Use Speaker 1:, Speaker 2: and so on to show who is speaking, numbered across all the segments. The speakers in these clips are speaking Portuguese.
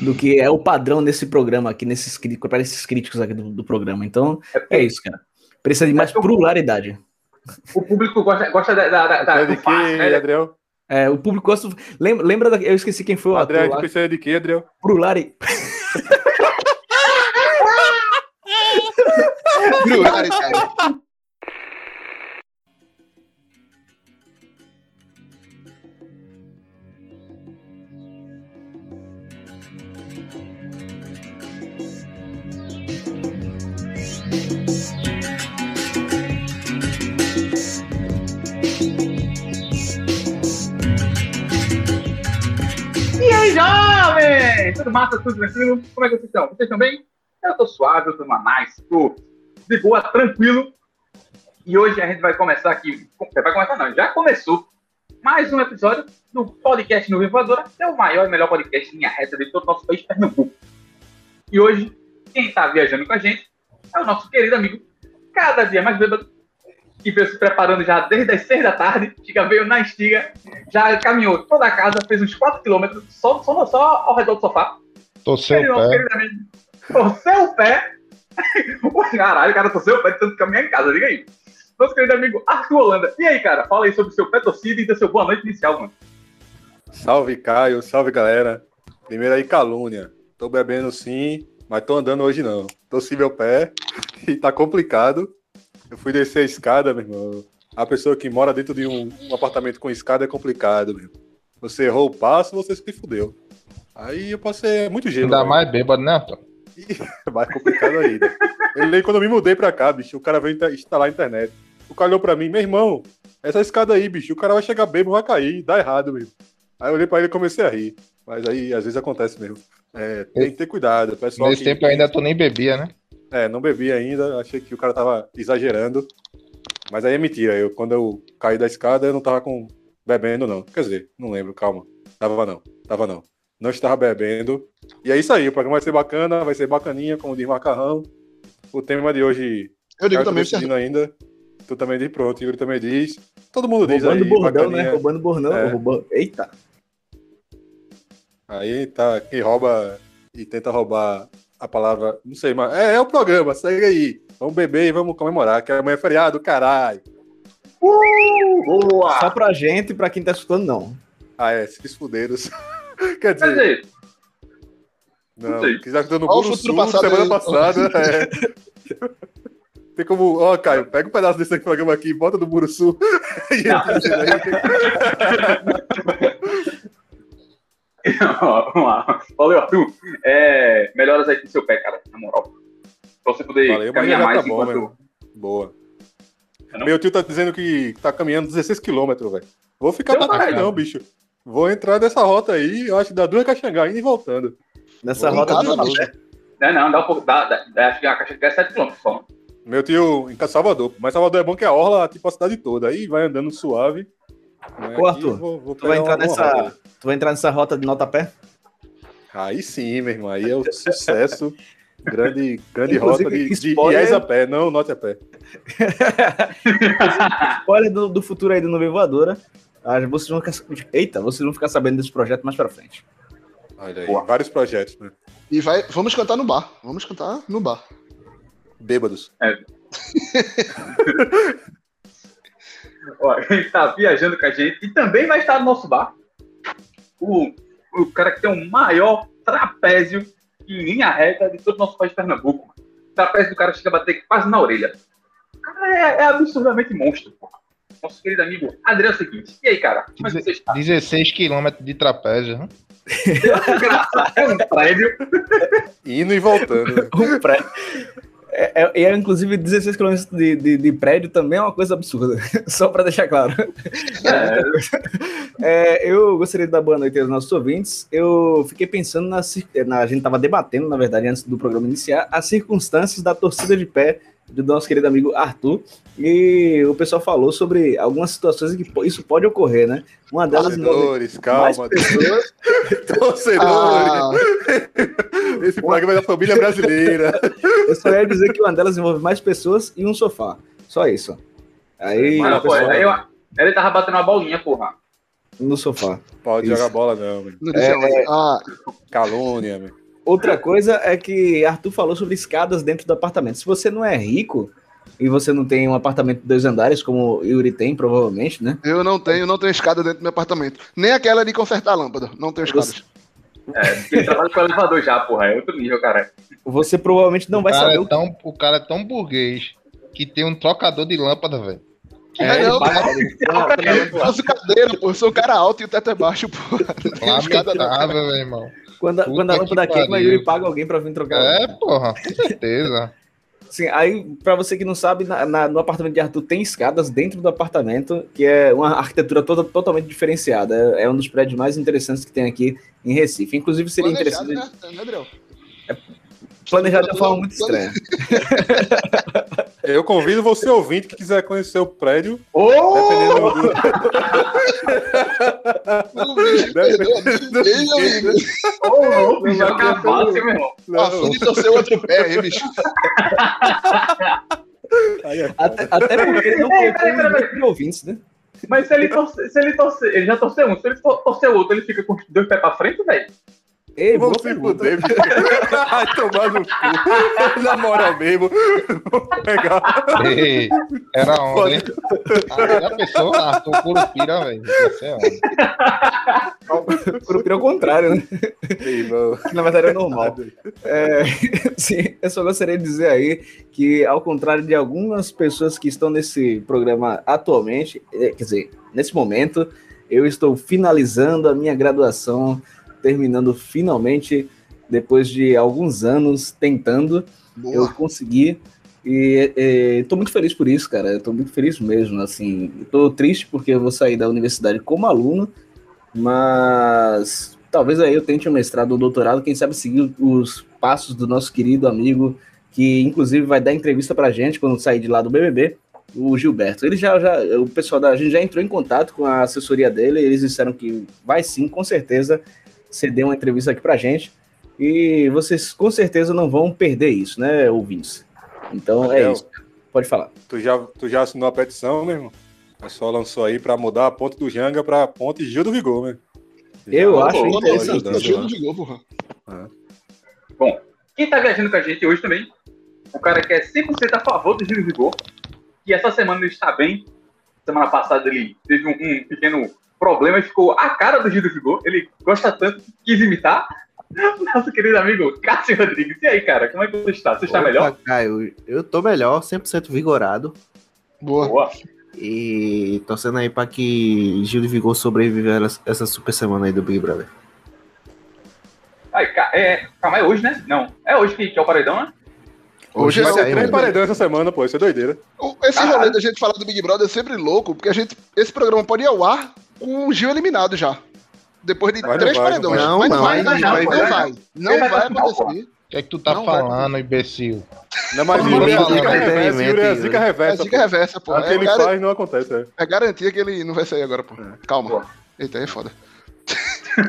Speaker 1: do que é o padrão nesse programa aqui, nesses, para esses críticos aqui do, do programa. Então, é, é isso, cara. Precisa de mais pluralidade.
Speaker 2: O público gosta, gosta da, da, da
Speaker 3: de que, né? Adriel?
Speaker 1: É, o público gosta. Lembra, lembra da, eu esqueci quem foi o
Speaker 3: Adriel, ator. Adriel, precisa de que, Adriel?
Speaker 1: Pluralidade.
Speaker 4: Pluralidade.
Speaker 2: Tudo massa, tudo tranquilo? Como é que vocês estão? Vocês estão bem? Eu tô suave, eu tô numa nice, tô de boa, tranquilo. E hoje a gente vai começar aqui. Vai começar não, já começou mais um episódio do podcast Nuvem Voadora, que é o maior e melhor podcast linha reta de todo o nosso país, Pernambuco. E hoje, quem está viajando com a gente é o nosso querido amigo, cada dia mais bêbado, que veio se preparando já desde as seis da tarde, Chica veio na estiga, já caminhou toda a casa, fez uns 4 quilômetros, só, só, só ao redor do sofá.
Speaker 4: Torceu o pé.
Speaker 2: Torceu o pé. Caralho, cara torceu o pé de tanto caminhar em casa, diga aí. Nosso querido amigo Arthur Holanda. E aí, cara, fala aí sobre o seu pé torcido e dê seu boa noite inicial, mano.
Speaker 3: Salve, Caio. Salve, galera. Primeiro aí, calúnia. Tô bebendo sim, mas tô andando hoje não. Torci meu pé e tá complicado. Eu fui descer a escada, meu irmão. A pessoa que mora dentro de um, um apartamento com escada é complicado, meu. Você errou o passo, você se fudeu. Aí eu passei muito gelo.
Speaker 4: Ainda mais bêbado, né, Antônio?
Speaker 3: mais complicado ainda. Ele quando eu me mudei pra cá, bicho, o cara veio instalar a internet. O cara olhou pra mim, meu irmão, essa escada aí, bicho, o cara vai chegar bêbado, vai cair, dá errado, meu. Aí eu olhei pra ele e comecei a rir. Mas aí, às vezes acontece mesmo. É, tem que ter cuidado. Pessoal
Speaker 4: Nesse que... tempo ainda tu nem bebia, né?
Speaker 3: É, não bebi ainda, achei que o cara tava exagerando. Mas aí é mentira. Eu, quando eu caí da escada, eu não tava com bebendo, não. Quer dizer, não lembro, calma. Tava não, tava não. Não estava bebendo. E é isso aí, o programa vai ser bacana, vai ser bacaninha, como diz Macarrão. O tema de hoje.
Speaker 4: Eu digo também,
Speaker 3: decidindo ainda. Tu também diz pronto, Yuri também diz. Todo mundo diz
Speaker 1: Roubando
Speaker 3: aí.
Speaker 1: Bordão, né? bacaninha. né? Roubando bordão. É. Roubando... Eita!
Speaker 3: Aí tá, quem rouba e tenta roubar a palavra, não sei, mas é, é o programa, segue aí. Vamos beber e vamos comemorar, que amanhã é feriado, caralho.
Speaker 1: Uh, boa! Só pra gente e pra quem tá escutando, não.
Speaker 3: Ah, é, se fudeiros. Quer dizer. Quer dizer. Não, quem tá escutando no Bolo Sul passado semana aí. passada. é. Tem como. Ó, oh, Caio, pega um pedaço desse programa aqui, bota no Muro Sul.
Speaker 2: Lá. Valeu, Arthur. É, melhoras aí pro seu pé, cara, na moral. Pra você poder Valeu, caminhar mais tá bom, enquanto...
Speaker 3: Boa. É Meu tio tá dizendo que tá caminhando 16 km, velho. Vou ficar pra trás, não, bicho. Vou entrar nessa rota aí, eu acho que dá duas Caxangá indo e voltando.
Speaker 1: Nessa Vou rota do
Speaker 2: bicho. Não, não, dá um pouco. Dá, dá, acho que a Caxangá é 7 km só.
Speaker 3: Meu tio em Salvador, mas Salvador é bom que a orla, tipo, a cidade toda. Aí vai andando suave.
Speaker 1: Ô, Arthur, vou, vou tu, vai entrar nessa, tu vai entrar nessa rota de nota pé?
Speaker 3: Aí sim, meu irmão. Aí é o sucesso. grande grande rota de, spoiler... de a pé, não nota a pé.
Speaker 1: spoiler do, do futuro aí do Nuvem Voadora. Ah, vocês vão ficar, eita, vocês vão ficar sabendo desse projeto mais pra frente.
Speaker 3: Olha aí, Boa. vários projetos, né?
Speaker 4: E vai, vamos cantar no bar. Vamos cantar no bar.
Speaker 3: Bêbados.
Speaker 2: É. Ó, ele tá viajando com a gente e também vai estar no nosso bar. O, o cara que tem o maior trapézio em linha reta de todo o nosso país de Pernambuco. O trapézio do cara chega a bater quase na orelha. O cara é, é absurdamente monstro, Nosso querido amigo Adriano é Seguinte. E aí, cara?
Speaker 4: Como é que você está? 16 quilômetros de trapézio,
Speaker 2: é um prédio.
Speaker 3: Indo e voltando.
Speaker 1: um prédio. É, é, é, inclusive 16 km de, de, de, prédio também é uma coisa absurda, só para deixar claro. É. é. eu gostaria de dar boa noite aos nossos ouvintes. Eu fiquei pensando na, na a gente estava debatendo, na verdade, antes do programa iniciar, as circunstâncias da torcida de pé do nosso querido amigo Arthur. E o pessoal falou sobre algumas situações em que isso pode ocorrer, né?
Speaker 3: Uma delas. Torcedores, calma. Pessoas... Torcedores. Ah. Esse programa é da família brasileira.
Speaker 1: Eu só ia dizer que uma delas envolve mais pessoas e um sofá. Só isso. Aí.
Speaker 2: Mano, pessoal... pô, eu... ele tava batendo uma bolinha, porra.
Speaker 1: no sofá.
Speaker 3: Pode
Speaker 1: Isso.
Speaker 3: jogar bola, não.
Speaker 4: Não disse aonde. Ah,
Speaker 3: Calúnia, meu.
Speaker 1: Outra coisa é que Arthur falou sobre escadas dentro do apartamento. Se você não é rico e você não tem um apartamento de dois andares, como o Yuri tem, provavelmente, né?
Speaker 4: eu não tenho, não tenho escada dentro do meu apartamento. Nem aquela de consertar a lâmpada. Não tenho escadas.
Speaker 2: É, porque ele trabalha com elevador já, porra. É outro nível, cara.
Speaker 1: Você provavelmente não vai
Speaker 5: o, cara
Speaker 1: saber
Speaker 5: é
Speaker 1: o
Speaker 5: tão, o cara é tão burguês que tem um trocador de lâmpada, velho.
Speaker 4: É,
Speaker 1: ele
Speaker 4: não,
Speaker 1: paga-
Speaker 4: Eu faço cadeira, pô. Eu sou um cara alto e o teto é baixo, pô. Não não.
Speaker 5: Lamentável, meu irmão.
Speaker 1: Quando,
Speaker 5: Puta
Speaker 1: quando a lâmpada queima. Yuri paga alguém pra vir trocar.
Speaker 5: É, porra, com certeza.
Speaker 1: Sim, aí, pra você que não sabe, na- na- no apartamento de Arthur tem escadas dentro do apartamento, que é uma arquitetura toda, totalmente diferenciada. É, é um dos prédios mais interessantes que tem aqui em Recife. Inclusive, seria
Speaker 4: Planejado,
Speaker 1: interessante.
Speaker 4: né?
Speaker 1: Planejado de uma forma muito estranha.
Speaker 3: Eu convido você, ouvinte, que quiser conhecer o prédio,
Speaker 2: Ô!
Speaker 3: dependendo do.
Speaker 4: O bicho perdeu a ninguém, amigo.
Speaker 2: Ô,
Speaker 3: Não ter
Speaker 2: fácil, meu irmão.
Speaker 4: Passou de torcer o outro pé aí, bicho.
Speaker 3: É
Speaker 1: Até, até porque ele não
Speaker 2: Ei,
Speaker 1: os limite de ouvintes, né?
Speaker 2: Mas se ele torcer, se ele torcer, ele já torceu um, se ele tor- torcer o outro, ele fica com dois pés pra frente, velho.
Speaker 1: Ei,
Speaker 3: Vamos se fuder. Vai tomar no cu. Na moral mesmo. Vou pegar.
Speaker 5: Ei, era onda, hein? Ah, já pensou? Arthur Curupira, velho. Você é.
Speaker 1: Curupira ao contrário, né?
Speaker 3: Ei,
Speaker 1: na verdade é normal. É, sim, eu só gostaria de dizer aí que, ao contrário de algumas pessoas que estão nesse programa atualmente, é, quer dizer, nesse momento, eu estou finalizando a minha graduação, terminando finalmente, depois de alguns anos tentando, eu
Speaker 4: Boa.
Speaker 1: consegui. E estou muito feliz por isso, cara. Estou muito feliz mesmo. Assim, estou triste porque eu vou sair da universidade como aluno, mas talvez aí eu tente um mestrado ou doutorado, quem sabe seguir os passos do nosso querido amigo, que inclusive vai dar entrevista pra gente quando sair de lá do BBB, o Gilberto. Ele já, já o pessoal da gente já entrou em contato com a assessoria dele, eles disseram que vai sim, com certeza, ceder uma entrevista aqui pra gente. E vocês com certeza não vão perder isso, né, ouvintes? Então é
Speaker 3: Rafael.
Speaker 1: isso. Pode falar.
Speaker 3: Tu já, tu já assinou a petição, meu irmão? O pessoal lançou aí pra mudar a ponte do Janga pra ponte Gil do Vigor, meu.
Speaker 1: Eu
Speaker 3: Já-
Speaker 1: acho
Speaker 3: Pô,
Speaker 1: interessante.
Speaker 3: ajudando
Speaker 4: Gil
Speaker 3: lá.
Speaker 4: não jogou, porra.
Speaker 2: Bom, quem tá viajando com a gente hoje também, o cara que é 100% a favor do Gil Vigor, e essa semana ele está bem. Semana passada ele teve um, um pequeno problema e ficou a cara do Gil Vigor. Ele gosta tanto que quis imitar. Nosso querido amigo Cássio Rodrigues. E aí, cara, como é que você está? Você está
Speaker 6: Opa,
Speaker 2: melhor?
Speaker 6: Caio, eu tô melhor, 100% vigorado.
Speaker 4: Boa.
Speaker 2: Boa.
Speaker 6: E torcendo aí pra que Gil de Vigor sobreviva essa- essa super semana aí do Big Brother.
Speaker 2: Ai, é, calma, é hoje, né? Não, é hoje que, que é o paredão, né?
Speaker 4: Hoje
Speaker 3: Vai
Speaker 4: é
Speaker 6: aí,
Speaker 3: três paredões essa semana, pô. Isso é doideira.
Speaker 4: O- Esse
Speaker 2: Caralho.
Speaker 4: rolê da gente falar do Big Brother é sempre louco, porque a gente, esse programa pode ir ao ar o Gil eliminado já. Depois de três
Speaker 3: vai,
Speaker 4: paredões.
Speaker 6: não
Speaker 4: Mas
Speaker 6: vai.
Speaker 4: não vai,
Speaker 6: Não,
Speaker 4: não,
Speaker 6: vai,
Speaker 4: não
Speaker 2: vai.
Speaker 4: vai. Não
Speaker 2: vai
Speaker 4: acontecer.
Speaker 5: O que é que tu tá
Speaker 4: Não vai
Speaker 5: falando, imbecil?
Speaker 3: Não, mas Yuri é zica reversa. Yuri é zica
Speaker 4: É
Speaker 3: reversa.
Speaker 4: dica
Speaker 3: pô.
Speaker 4: reversa, pô.
Speaker 3: O que
Speaker 4: É,
Speaker 3: ele
Speaker 4: gar-
Speaker 3: faz não acontece, é.
Speaker 4: é garantia que ele não vai sair agora, pô. Calma.
Speaker 2: Boa.
Speaker 4: Eita, aí é foda.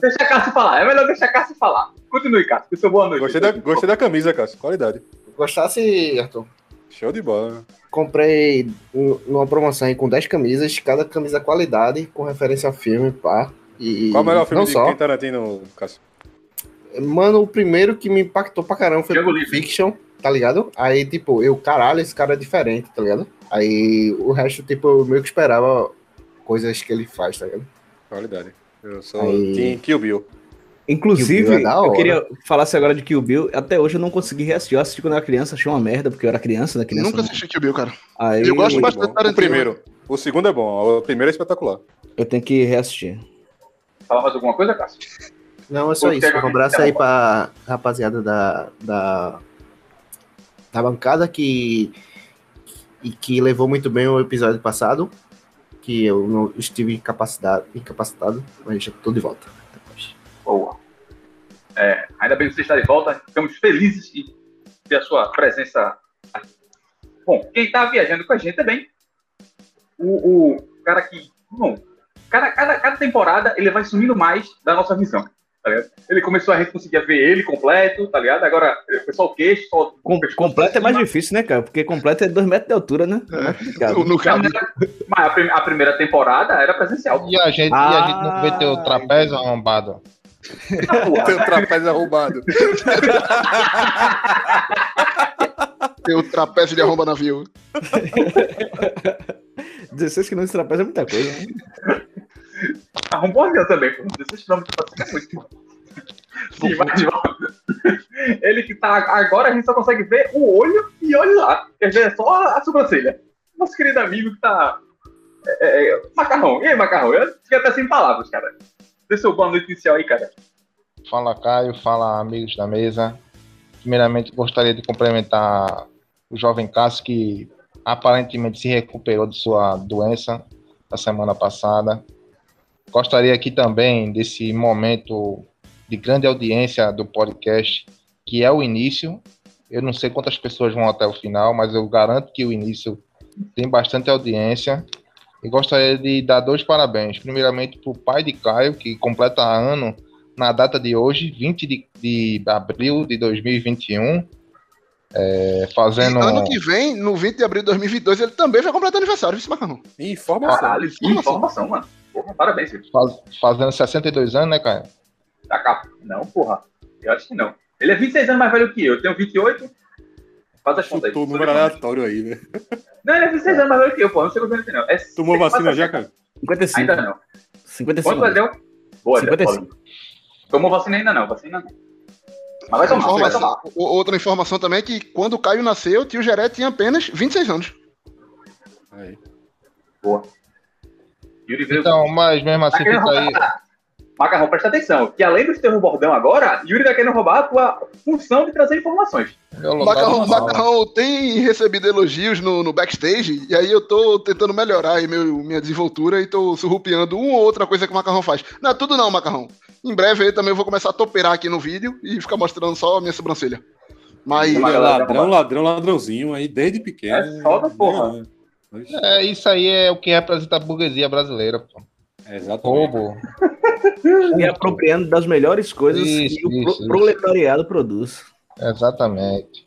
Speaker 2: Deixa a Cássio falar, é melhor deixar a Cássio falar. Continue, Cássio, que seu boa noite.
Speaker 3: Gostei da, gostei da camisa, Cássio. Qualidade.
Speaker 6: Gostasse, Arthur?
Speaker 3: Show de bola.
Speaker 6: Comprei um- numa promoção aí com 10 camisas, cada camisa qualidade, com referência ao filme, pá. E
Speaker 3: Qual o melhor filme
Speaker 6: não
Speaker 3: de
Speaker 6: só.
Speaker 3: Quentin Tarantino, Cássio?
Speaker 6: Mano, o primeiro que me impactou pra caramba foi Pulp. Fiction, tá ligado? Aí, tipo, eu, caralho, esse cara é diferente, tá ligado? Aí o resto, tipo, eu meio que esperava coisas que ele faz, tá ligado?
Speaker 3: Qualidade. Eu sou
Speaker 6: Aí.
Speaker 3: Team Kill Bill.
Speaker 1: Inclusive,
Speaker 6: é da
Speaker 1: eu queria falasse agora de Kill Bill. Até hoje eu não consegui reassistir. Eu assisti quando eu era criança, achei uma merda, porque eu era criança, né? Criança
Speaker 4: Nunca
Speaker 1: não-
Speaker 4: assisti Kill Bill, cara.
Speaker 1: Aí
Speaker 4: Eu gosto
Speaker 3: Muito
Speaker 4: bastante do Tarantino.
Speaker 3: O primeiro. O segundo é bom. O primeiro é espetacular.
Speaker 1: eu tenho que reassistir.
Speaker 2: Falar mais alguma coisa, Cássio?
Speaker 6: Não, é só
Speaker 2: Pô,
Speaker 6: isso. Um abraço aí pra rapaziada da, da, da bancada que, e que levou muito bem o episódio passado. Que eu não estive incapacitado, incapacitado mas já tô de volta.
Speaker 2: Boa. É, ainda bem que você está de volta. Ficamos felizes de ter a sua presença aqui. Bom, quem está viajando com a gente também, o, o cara que. Bom, cada, cada, cada temporada ele vai sumindo mais da nossa visão. tá? Ele começou a gente conseguia ver ele completo, tá ligado? Agora, o pessoal queixo, só
Speaker 1: Com- completo é mais difícil, né, cara? Porque completo é 2 metros de altura, né? É.
Speaker 4: No, no caso,
Speaker 2: Mas a, prim- a primeira temporada era presencial.
Speaker 5: E a gente, e a gente não
Speaker 1: Ah,
Speaker 5: trapézio arrombado.
Speaker 3: Tem o trapézio arrombado.
Speaker 4: tem o trapézio de arromba navio.
Speaker 1: 16 km de trapézio é muita coisa. né?
Speaker 2: Arrombou avião também, pô. 16 km pra cima é muito. Sim, mas de. Ele que tá. Agora a gente só consegue ver o olho e olha lá. Quer é só a, a sobrancelha. Nosso querido amigo que tá. é, é, macarrão. E aí, macarrão? Eu fiquei até sem palavras, cara. Dê seu boa noite inicial aí, cara.
Speaker 5: Fala Caio, fala amigos da mesa. Primeiramente gostaria de cumprimentar o jovem Cássio que aparentemente se recuperou de sua doença da semana passada. Gostaria aqui também desse momento de grande audiência do podcast, que é o início. Eu não sei quantas pessoas vão até o final, mas eu garanto que o início tem bastante audiência. E gostaria de dar dois parabéns. Primeiramente para o pai de Caio, que completa ano na data de hoje, 20 de, de abril de 2021, é, fazendo.
Speaker 4: E ano que vem, no 20 de abril de 2022, ele também vai completar aniversário, viu, Macarrão?
Speaker 3: Informação.
Speaker 2: Caralho, que informação, mano. Porra, parabéns, filho.
Speaker 5: faz- fazendo 62 anos, né, Caio?
Speaker 2: Tá. Não, porra. Eu acho que não. Ele é 26 anos mais velho que eu. Eu tenho 28. Faz as contas aí.
Speaker 3: O número aleatório aí, né?
Speaker 2: Não, ele é 26 anos mais velho que eu, pô. Não anos ele tem, não. É
Speaker 3: Tomou vacina já, cara?
Speaker 1: 55.
Speaker 2: Ainda não.
Speaker 1: 55.
Speaker 2: Quanto deu? Boa,
Speaker 1: 55.
Speaker 2: Paulinho. Tomou vacina ainda não, vacina não. Mas vai tomar, vai tomar.
Speaker 4: outra informação também é que quando o Caio nasceu, o tio Geré tinha apenas 26 anos.
Speaker 3: Aí.
Speaker 2: Veio.
Speaker 5: Então, mas mesmo assim
Speaker 2: Tá
Speaker 5: fica aí.
Speaker 2: Macarrão, presta atenção, que além do teu bordão agora, Yuri tá querendo roubar a tua função de trazer informações.
Speaker 5: lugar
Speaker 4: Macarrão. Macarrão tem recebido elogios no, no backstage, e aí eu tô tentando melhorar aí meu, minha desenvoltura e tô surrupiando uma ou outra coisa que o Macarrão faz. Não é tudo não, Macarrão. Em breve aí também eu vou começar a toperar aqui no vídeo e ficar mostrando só a minha sobrancelha. Mas
Speaker 3: é ladrão, ladrão, ladrãozinho aí desde pequeno.
Speaker 2: É foda, porra.
Speaker 3: É, Oxe,
Speaker 5: É, isso aí é o que representa a burguesia brasileira, pô.
Speaker 3: É exatamente.
Speaker 5: Roubo.
Speaker 1: E apropriando das melhores coisas
Speaker 5: Isso,
Speaker 1: que o pro-
Speaker 5: isso, isso.
Speaker 1: proletariado produz.
Speaker 5: Exatamente.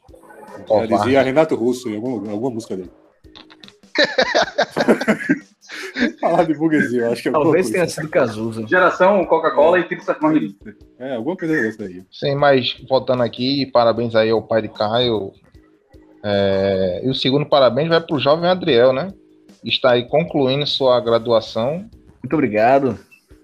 Speaker 3: Já dizia Renato Russo em alguma, alguma música dele. Falar de burguesia, eu acho que é
Speaker 1: Talvez
Speaker 3: coisa.
Speaker 1: tenha sido Cazuza.
Speaker 2: Geração Coca-Cola e tira essa família.
Speaker 3: É, alguma coisa dessa daí.
Speaker 5: Sim, mas voltando aqui, parabéns aí ao pai de Caio. É, e o segundo parabéns vai pro jovem Adriel, né? Está aí concluindo sua graduação.
Speaker 1: Muito obrigado.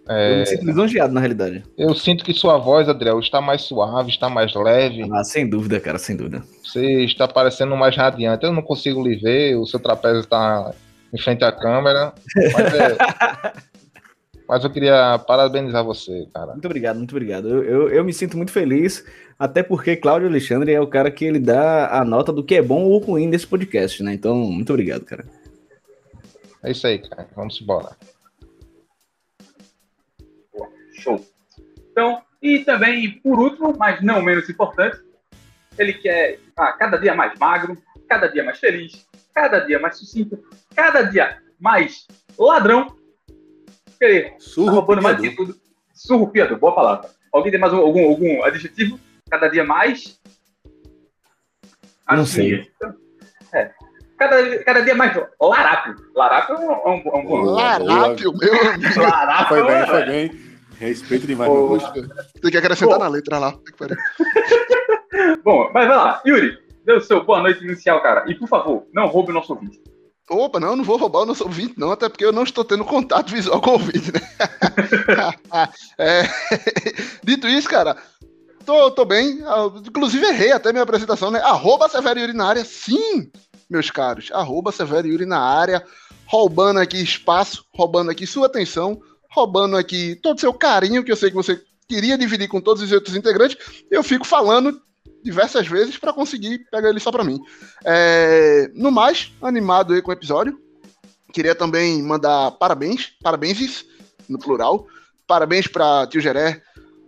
Speaker 1: Eu
Speaker 5: É,
Speaker 1: me sinto lisonjeado, na realidade.
Speaker 5: eu sinto que sua voz, Adriel, está mais suave, está mais leve.
Speaker 1: Ah, sem dúvida, cara, sem dúvida.
Speaker 5: Você está parecendo mais radiante. Eu não consigo lhe ver, o seu trapézio está em frente à câmera. Mas, é- mas eu queria parabenizar você, cara.
Speaker 1: Muito obrigado, muito obrigado. Eu, eu, eu me sinto muito feliz, até porque Cláudio Alexandre é o cara que ele dá a nota do que é bom ou ruim desse podcast, né? Então, muito obrigado, cara.
Speaker 5: É isso aí, cara. Vamos embora.
Speaker 2: Show. Então, e também, por último, mas não menos importante, ele quer ah, cada dia mais magro, cada dia mais feliz, cada dia mais sucinto, cada dia mais ladrão. Ele tá roubando mais que tudo. Surrupiador, boa palavra. Alguém tem mais um- algum, algum adjetivo? Cada dia mais.
Speaker 1: Não
Speaker 2: Assim,
Speaker 1: sei.
Speaker 2: É. Cada, cada dia mais larápio. Larápio é um, é um, é bom.
Speaker 4: Larápio, meu amigo.
Speaker 2: Larápio
Speaker 3: Foi bem,
Speaker 2: é-
Speaker 3: foi bem. Respeito demais,
Speaker 2: Ô,
Speaker 3: meu gosto.
Speaker 4: Tem que acrescentar
Speaker 2: Pô.
Speaker 4: na letra lá.
Speaker 2: Bom, mas vai lá. Yuri, dê o seu boa noite inicial, cara. E por favor, não roube o nosso ouvinte.
Speaker 4: Opa, não, não vou roubar o nosso ouvinte, não, até porque eu não estou tendo contato visual com o ouvinte, né? É, Dito isso, cara, tô, tô bem. Ah, Inclusive, errei até minha apresentação, né? Arroba Severo Yuri na área, sim, meus caros. Arroba Severo Yuri na área, roubando aqui espaço, roubando aqui sua atenção, roubando aqui todo o seu carinho, que eu sei que você queria dividir com todos os outros integrantes. Eu fico falando diversas vezes para conseguir pegar ele só para mim. É, no mais, animado aí com o episódio. Queria também mandar parabéns, parabéns no plural. Parabéns para tio Geré,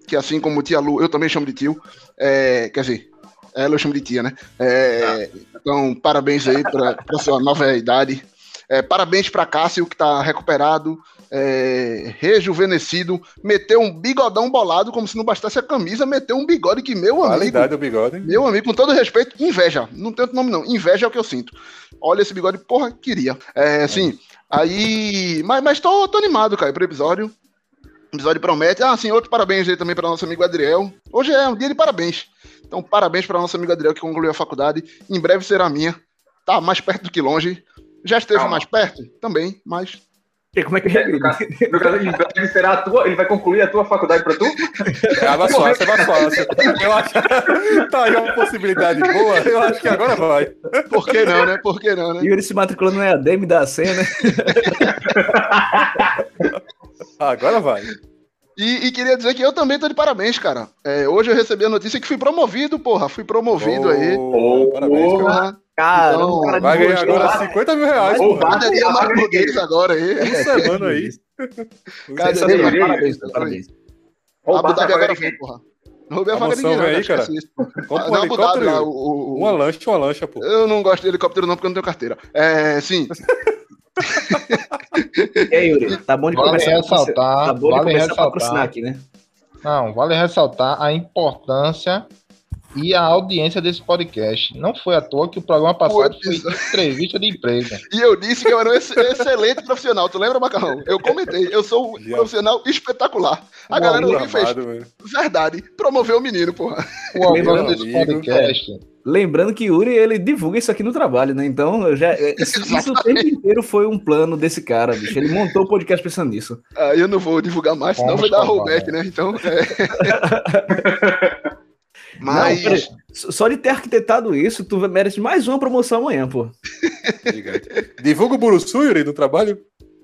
Speaker 4: que assim como tia Lu, eu também chamo de tio. É, quer dizer, ela eu chamo de tia, né? É, Então, parabéns aí para sua nova idade. É, parabéns para Cássio, que está recuperado. É, rejuvenescido, meteu um bigodão bolado, como se não bastasse a camisa, meteu um bigode que, meu amigo.
Speaker 3: Qualidade do bigode.
Speaker 4: Meu amigo, com todo respeito, inveja. Não tem outro nome, não. Inveja é o que eu sinto. Olha esse bigode, porra, queria. É, assim, aí. Mas, mas tô, tô animado, cara, pro episódio. O episódio promete. Ah, sim, outro parabéns aí também para nosso amigo Adriel. Hoje é um dia de parabéns. Então, parabéns para nosso amigo Adriel que concluiu a faculdade. Em breve será minha. Tá mais perto do que longe. Já esteve
Speaker 2: Calma.
Speaker 4: mais perto? Também, mas.
Speaker 1: E Como é que
Speaker 2: No caso, no caso, em breve será a tua, ele vai concluir a tua faculdade pra tu?
Speaker 3: É mais fácil, é mais fácil. Eu acho tá aí uma possibilidade boa. Eu acho que agora vai.
Speaker 4: Por que não, né? Por que não, né?
Speaker 1: Yuri se matriculando no EAD, me dá a senha, né?
Speaker 3: Agora vai.
Speaker 4: E, e queria dizer que eu também tô de parabéns, cara. É, hoje eu recebi a notícia que fui promovido, porra. Fui promovido aí.
Speaker 3: Boa, Parabéns, cara.
Speaker 4: Porra.
Speaker 1: Cara,
Speaker 4: Então,
Speaker 1: cara
Speaker 3: Vai ganhar agora 50 mil reais, pô.
Speaker 4: Padaria mais burguês agora aí.
Speaker 3: Um semana aí.
Speaker 4: Cadê
Speaker 1: Parabéns, parabéns.
Speaker 4: Abu
Speaker 2: Roubar
Speaker 4: Dhabi
Speaker 2: agora
Speaker 4: foi, porra. Não roubei a
Speaker 3: A
Speaker 4: vaga de
Speaker 3: vem aí, cara. Compra um
Speaker 4: Dhabi
Speaker 3: helicóptero.
Speaker 4: o-
Speaker 3: Uma lancha, uma lancha, pô.
Speaker 4: Eu não gosto de helicóptero não, porque eu não tenho carteira. É, sim.
Speaker 1: E aí, Yuri, tá bom de
Speaker 5: Vale
Speaker 1: começar a
Speaker 5: ressaltar,
Speaker 1: Tá bom de
Speaker 5: vale
Speaker 1: começar a patrocinar
Speaker 5: ressaltar.
Speaker 1: aqui, né?
Speaker 5: Não, vale ressaltar a importância e a audiência desse podcast. Não foi à toa que o programa passado foi
Speaker 4: episódio.
Speaker 5: entrevista de emprego.
Speaker 4: E eu disse que eu era um ex- excelente profissional. Tu lembra, Macarrão? Eu comentei. Eu sou um
Speaker 3: Já.
Speaker 4: profissional espetacular. A galera e fez.
Speaker 3: Velho.
Speaker 4: Verdade. Promoveu o menino, porra.
Speaker 5: O autor desse
Speaker 3: amigo,
Speaker 5: podcast.
Speaker 1: Lembrando que Yuri, ele divulga isso aqui no trabalho, né? Então, já, isso, isso o tempo inteiro foi um plano desse cara, bicho. Ele montou o podcast pensando nisso.
Speaker 4: Aí eu não vou divulgar mais, senão vai dar rollback, né? Então. É... Mas.
Speaker 1: Não. Só de ter arquitetado isso, tu merece mais uma promoção amanhã, pô.
Speaker 3: Divulga o Buruçu, Yuri, no trabalho.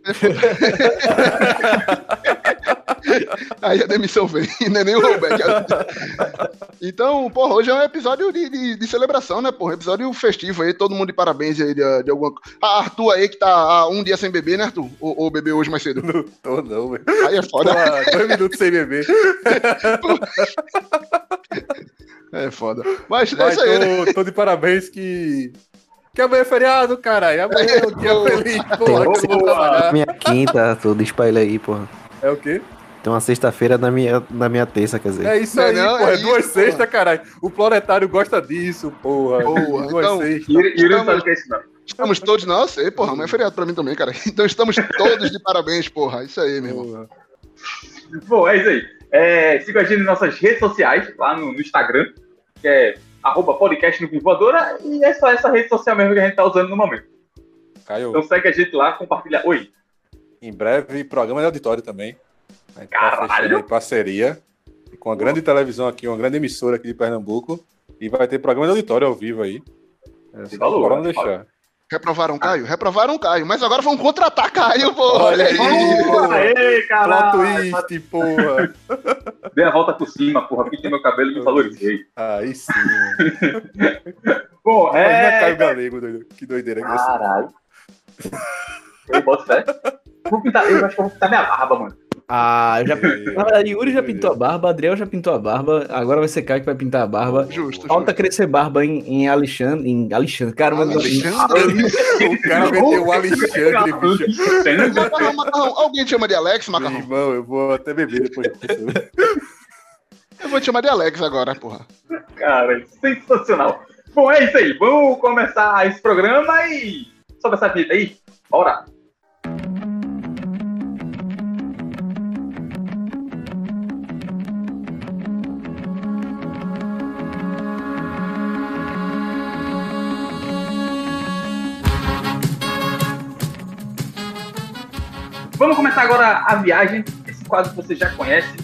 Speaker 4: Aí a demissão vem, não é nem o rollback. Então, porra, hoje é um episódio de, de, de celebração, né, porra? Episódio festivo aí, todo mundo de parabéns aí de, de alguma coisa. Ah, Arthur aí que tá há um dia sem beber, né, Arthur? Ou, ou bebeu hoje mais cedo?
Speaker 3: Não tô, não, velho.
Speaker 4: Aí é
Speaker 3: Tô
Speaker 4: foda.
Speaker 3: há dois minutos sem beber.
Speaker 4: É foda. Mas é
Speaker 3: Mas
Speaker 4: isso aí, né?
Speaker 3: tô, tô de parabéns que. Que amanhã é feriado, caralho. Amanhã é um dia feliz, porra.
Speaker 2: Tem
Speaker 3: que trabalhar.
Speaker 6: Minha quinta, tu diz pra ele aí, porra.
Speaker 3: É o quê?
Speaker 6: Tem uma sexta-feira na minha, na minha terça, quer dizer.
Speaker 3: É isso aí,
Speaker 4: não,
Speaker 3: porra.
Speaker 4: é
Speaker 3: É duas sextas, caralho. O proletário gosta disso, porra.
Speaker 4: Boa,
Speaker 3: Duas
Speaker 4: então-
Speaker 3: sextas.
Speaker 2: Yuri Yuri não
Speaker 4: Estamos-
Speaker 2: sabe o que é isso, não.
Speaker 4: Estamos todos, não, eu sei, porra, mas é feriado pra mim também, cara. Então estamos todos de parabéns, porra. Isso aí, meu irmão.
Speaker 2: Bom, é isso aí. É, siga a gente nas nossas redes sociais, lá no, no Instagram, que é arroba podcast no Voadora, e é só essa rede social mesmo que a gente tá usando no momento.
Speaker 3: Caio,
Speaker 2: Então segue a gente lá, compartilha. Oi.
Speaker 3: em breve, programa de auditório também. A gente tá
Speaker 2: Caralho.
Speaker 3: fechando aí parceria com uma grande televisão aqui, uma grande emissora aqui de Pernambuco. E vai ter programa de auditório ao vivo aí. É, só
Speaker 2: valor,
Speaker 3: não
Speaker 2: de
Speaker 3: deixar.
Speaker 4: Reprovaram Caio? Reprovaram Caio. Mas agora vão contratar Caio, porra.
Speaker 3: Olha aí.
Speaker 2: Aê,
Speaker 3: Plot
Speaker 2: caralho!
Speaker 3: twist, porra.
Speaker 2: Dei a volta por cima, porra. Pintei meu cabelo e me valorizei.
Speaker 3: Aí sim, mano.
Speaker 2: Bom,
Speaker 3: Imagina
Speaker 2: é.
Speaker 3: Caio Galego, doido. Que doideira.
Speaker 2: Caralho. Eu boto fé. Vou pintar, eu acho que eu vou pintar minha barba, mano.
Speaker 1: Ah, eu já. Na verdade, Yuri já pintou a barba, Adriel já pintou a barba, agora vai ser Caio que vai pintar a barba.
Speaker 4: Justo,
Speaker 1: Falta
Speaker 4: justo.
Speaker 1: crescer barba em, em Alexandre. Em Alexandre, cara, mas
Speaker 4: Alexandre?
Speaker 3: O cara meteu o Alexandre, bicho.
Speaker 4: Macarrão, macarrão. Alguém te chama de Alex,
Speaker 3: Meu
Speaker 4: macarrão?
Speaker 3: irmão, eu vou até beber depois.
Speaker 4: Eu vou te chamar de Alex agora, porra.
Speaker 2: Cara, sensacional. Bom, é isso aí. Vamos começar esse programa e. Sobe essa fita aí. Bora. Vamos começar agora a viagem. Esse quadro que você já conhece.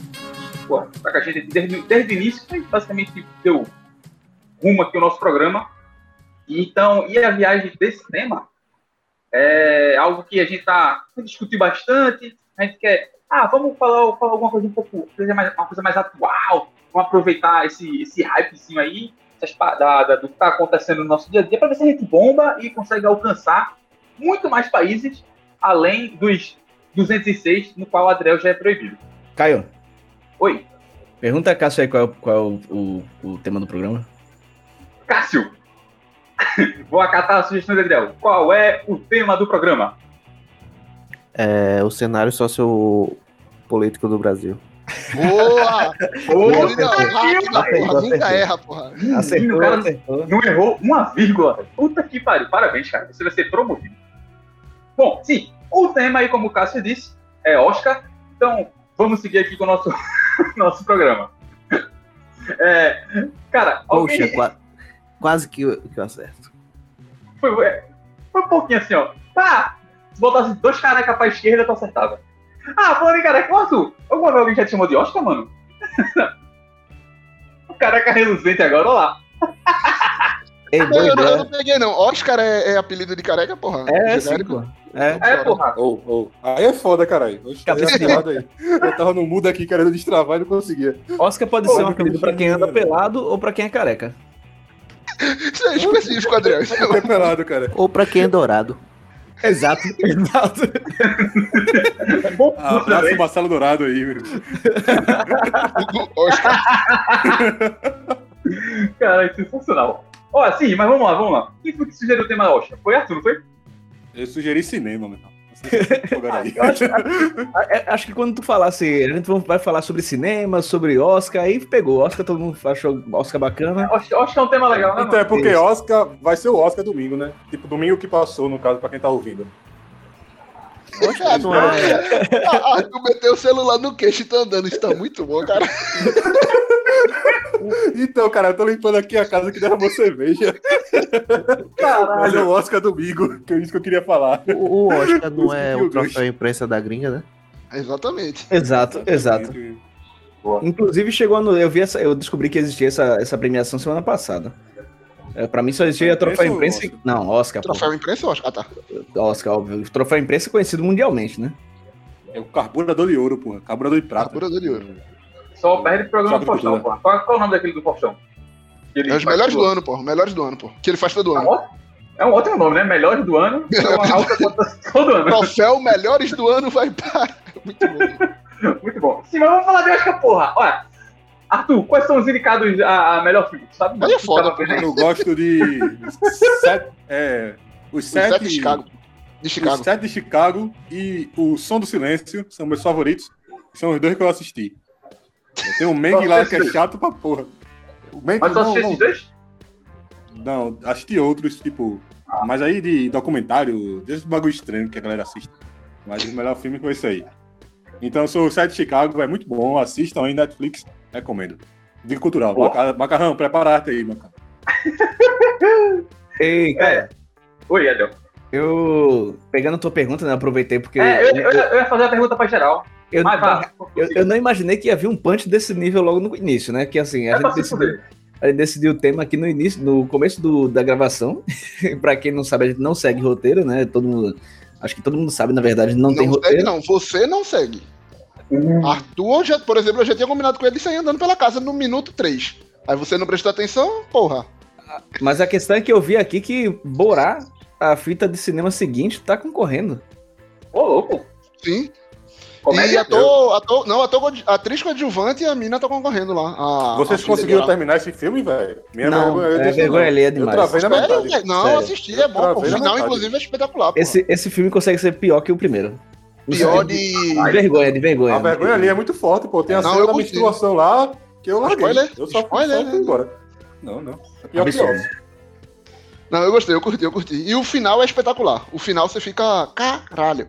Speaker 2: Pô, tá com a gente desde, desde o início. A gente basicamente deu rumo aqui ao nosso programa. Então, e a viagem desse tema é algo que a gente tá discutiu bastante. A gente quer, ah, vamos falar, falar alguma coisa um pouco, uma coisa mais atual. Vamos aproveitar esse, esse hypezinho aí, da, da- do que está acontecendo no nosso dia a dia, para ver se a gente bomba e consegue alcançar muito mais países além dos 206, no qual o Adriel já é proibido.
Speaker 1: Caio,
Speaker 2: Oi,
Speaker 1: pergunta a Cássio aí qual é, o- qual é o, o- o tema do programa.
Speaker 2: Cássio. Vou acatar a sugestão do Adriel. Qual é o tema do programa?
Speaker 6: É o cenário sociopolítico do Brasil.
Speaker 4: Boa!
Speaker 2: Boa,
Speaker 6: acertou,
Speaker 4: nunca erra, porra.
Speaker 1: Acertou,
Speaker 2: cara
Speaker 1: acertou.
Speaker 2: não errou uma vírgula. Puta que pariu. Parabéns, cara. Você vai ser promovido. Bom, sim. O tema aí, como o Cássio disse, é Oscar. Então, vamos seguir aqui com o nosso, nosso programa. É, cara,
Speaker 6: Poxa,
Speaker 2: alguém-
Speaker 6: qua- quase que eu, que eu acerto.
Speaker 2: foi, foi um pouquinho assim, ó. Pá! Se botasse dois carecas pra esquerda, tu acertava. Ah, falando em careca, ô, Arthur, alguma vez alguém já te chamou de Oscar, mano? o careca reluzente agora, olha lá.
Speaker 6: Ei, boa
Speaker 4: eu, não, eu não peguei, não. Oscar é, é apelido de careca, porra?
Speaker 6: É, sim,
Speaker 4: Genérico?
Speaker 6: pô. É.
Speaker 2: É, porra.
Speaker 3: Ô, ô, Aí é foda, caralho. Aí. Eu tava no mudo aqui querendo destravar e não conseguia.
Speaker 1: Oscar pode ser um apelido pra quem anda pelado ou pra quem é careca.
Speaker 4: Isso é específico, Adriano. Isso é
Speaker 3: É pelado, cara.
Speaker 6: Ou pra quem é dourado.
Speaker 1: Exato, exato.
Speaker 2: Bom,
Speaker 3: Ah, Abraço o Marcelo Dourado aí, meu.
Speaker 4: o Oscar.
Speaker 2: Cara, é sensacional. Ó, sim, mas vamos lá, vamos lá. Quem foi que sugeriu o tema Oscar? Foi Arthur, não foi?
Speaker 3: Eu sugeri cinema, meu.
Speaker 1: Acho, a- a- acho que quando tu falasse, a gente vai falar sobre cinema, sobre Oscar, aí pegou. Oscar, todo mundo achou Oscar bacana.
Speaker 2: Oscar, Oscar é um tema legal, né,
Speaker 3: Então é porque. Oscar vai ser o Oscar domingo, né? Tipo, domingo que passou, no caso, pra quem tá ouvindo.
Speaker 6: Oscar não é.
Speaker 4: Ah, ah, tu meteu o celular no queixo e tá andando. Isso tá muito bom, cara.
Speaker 3: Então, cara, eu tô limpando aqui a casa que derramou cerveja. Mas é o Oscar domingo, que é isso que eu queria falar.
Speaker 6: O, o Oscar não é o troféu imprensa da gringa, né?
Speaker 4: Exatamente.
Speaker 1: Exato, exato. Inclusive chegou no. Eu vi essa, eu descobri que existia essa, essa premiação semana passada. É, pra mim só existia
Speaker 3: Imprensa
Speaker 1: troféu
Speaker 3: ou
Speaker 1: imprensa. e-
Speaker 3: Oscar?
Speaker 1: Não, Oscar. pô.
Speaker 4: Troféu imprensa, Oscar, tá.
Speaker 1: Oscar, óbvio. O troféu imprensa é conhecido mundialmente, né?
Speaker 3: É o carburador de ouro, porra. Carburador de prata.
Speaker 4: Carburador de ouro.
Speaker 2: Só perde o programa do Faustão, porra. Qual, qual é o nome daquele do Faustão? Ele
Speaker 4: É os melhores do
Speaker 2: tudo.
Speaker 4: ano, pô. Melhores do ano, pô. Que ele faz todo
Speaker 2: É um
Speaker 4: ano.
Speaker 2: É um ótimo nome, né? Melhores do ano. É uma todo ano.
Speaker 4: Troféu melhores do ano vai para. Muito bom.
Speaker 2: Muito bom. Sim, mas vamos falar de Oscar, porra. Olha, Arthur, quais são os indicados a, a melhor filme? Tu Sabe?
Speaker 4: É foda, pô.
Speaker 3: Eu gosto de. Sete, é, os
Speaker 4: Os
Speaker 3: sete.
Speaker 4: sete de Chicago. De
Speaker 3: Os
Speaker 4: Chicago.
Speaker 3: sete de Chicago e o Som do Silêncio são meus favoritos. São os dois que eu assisti. Eu tenho o Meng lá que é chato pra porra. O Meng
Speaker 2: Mas tu assistiu esses dois?
Speaker 3: não, assisti outros, tipo. Mas aí de documentário, desse bagulho estranho que a galera assiste. Mas o melhor filme foi esse aí. Então o Sete de Chicago, é muito bom. Assistam aí Netflix, recomendo. Dica cultural.
Speaker 2: Boa.
Speaker 3: Maca- Macarrão, prepara-te aí, macarrão.
Speaker 1: Ei, cara,
Speaker 2: Oi, Edel.
Speaker 1: eu. Pegando a tua pergunta, né? Aproveitei porque.
Speaker 2: É, eu, eu, eu ia fazer a pergunta pra geral.
Speaker 1: eu-
Speaker 2: Mas vá.
Speaker 1: eu- eu não imaginei que ia vir um punch desse nível logo no início, né? Que assim, a
Speaker 2: É
Speaker 1: gente decidiu, a gente decidiu o tema aqui no início, no começo do- da gravação. pra quem não sabe, a gente não segue roteiro, né? Todo mundo. Acho que todo mundo sabe, na verdade, não, tem
Speaker 4: Não segue,
Speaker 1: roteiro.
Speaker 4: não. Você não segue. Arthur, já, por exemplo, eu já tinha combinado com ele sair andando pela casa no minuto 3. Aí você não prestou atenção, porra.
Speaker 1: Mas a questão é que eu vi aqui que Borá, a fita de cinema seguinte, tá concorrendo.
Speaker 2: Ô, louco.
Speaker 4: Sim. E
Speaker 2: Comédia?
Speaker 4: ator, ator, não, ator, atriz coadjuvante e a mina tá concorrendo lá. A-
Speaker 3: Vocês
Speaker 4: a
Speaker 3: conseguiram
Speaker 4: dela.
Speaker 3: terminar esse filme, velho? Minha
Speaker 1: Não,
Speaker 3: vergonha, eu
Speaker 1: é vergonha
Speaker 3: não.
Speaker 1: alheia
Speaker 3: Eu
Speaker 1: demais.
Speaker 3: travei na
Speaker 4: Sério,
Speaker 3: metade.
Speaker 4: velho? Não,
Speaker 1: Sério.
Speaker 4: assisti, é bom. O final, inclusive, é espetacular.
Speaker 1: Esse, esse filme consegue ser pior que o primeiro.
Speaker 4: Pior
Speaker 1: De
Speaker 4: de.
Speaker 1: vergonha, de vergonha.
Speaker 3: A vergonha ali é muito forte, pô. Tem a
Speaker 4: Não,
Speaker 3: cena
Speaker 4: eu
Speaker 3: da menstruação lá que eu larguei.
Speaker 4: Spoiler?
Speaker 3: Eu só,
Speaker 4: Spoiler,
Speaker 3: só
Speaker 4: né?
Speaker 3: fui embora. Não, não. É pior que.
Speaker 4: Não, eu gostei, eu curti, eu curti. E o final é espetacular. O final você fica. Caralho.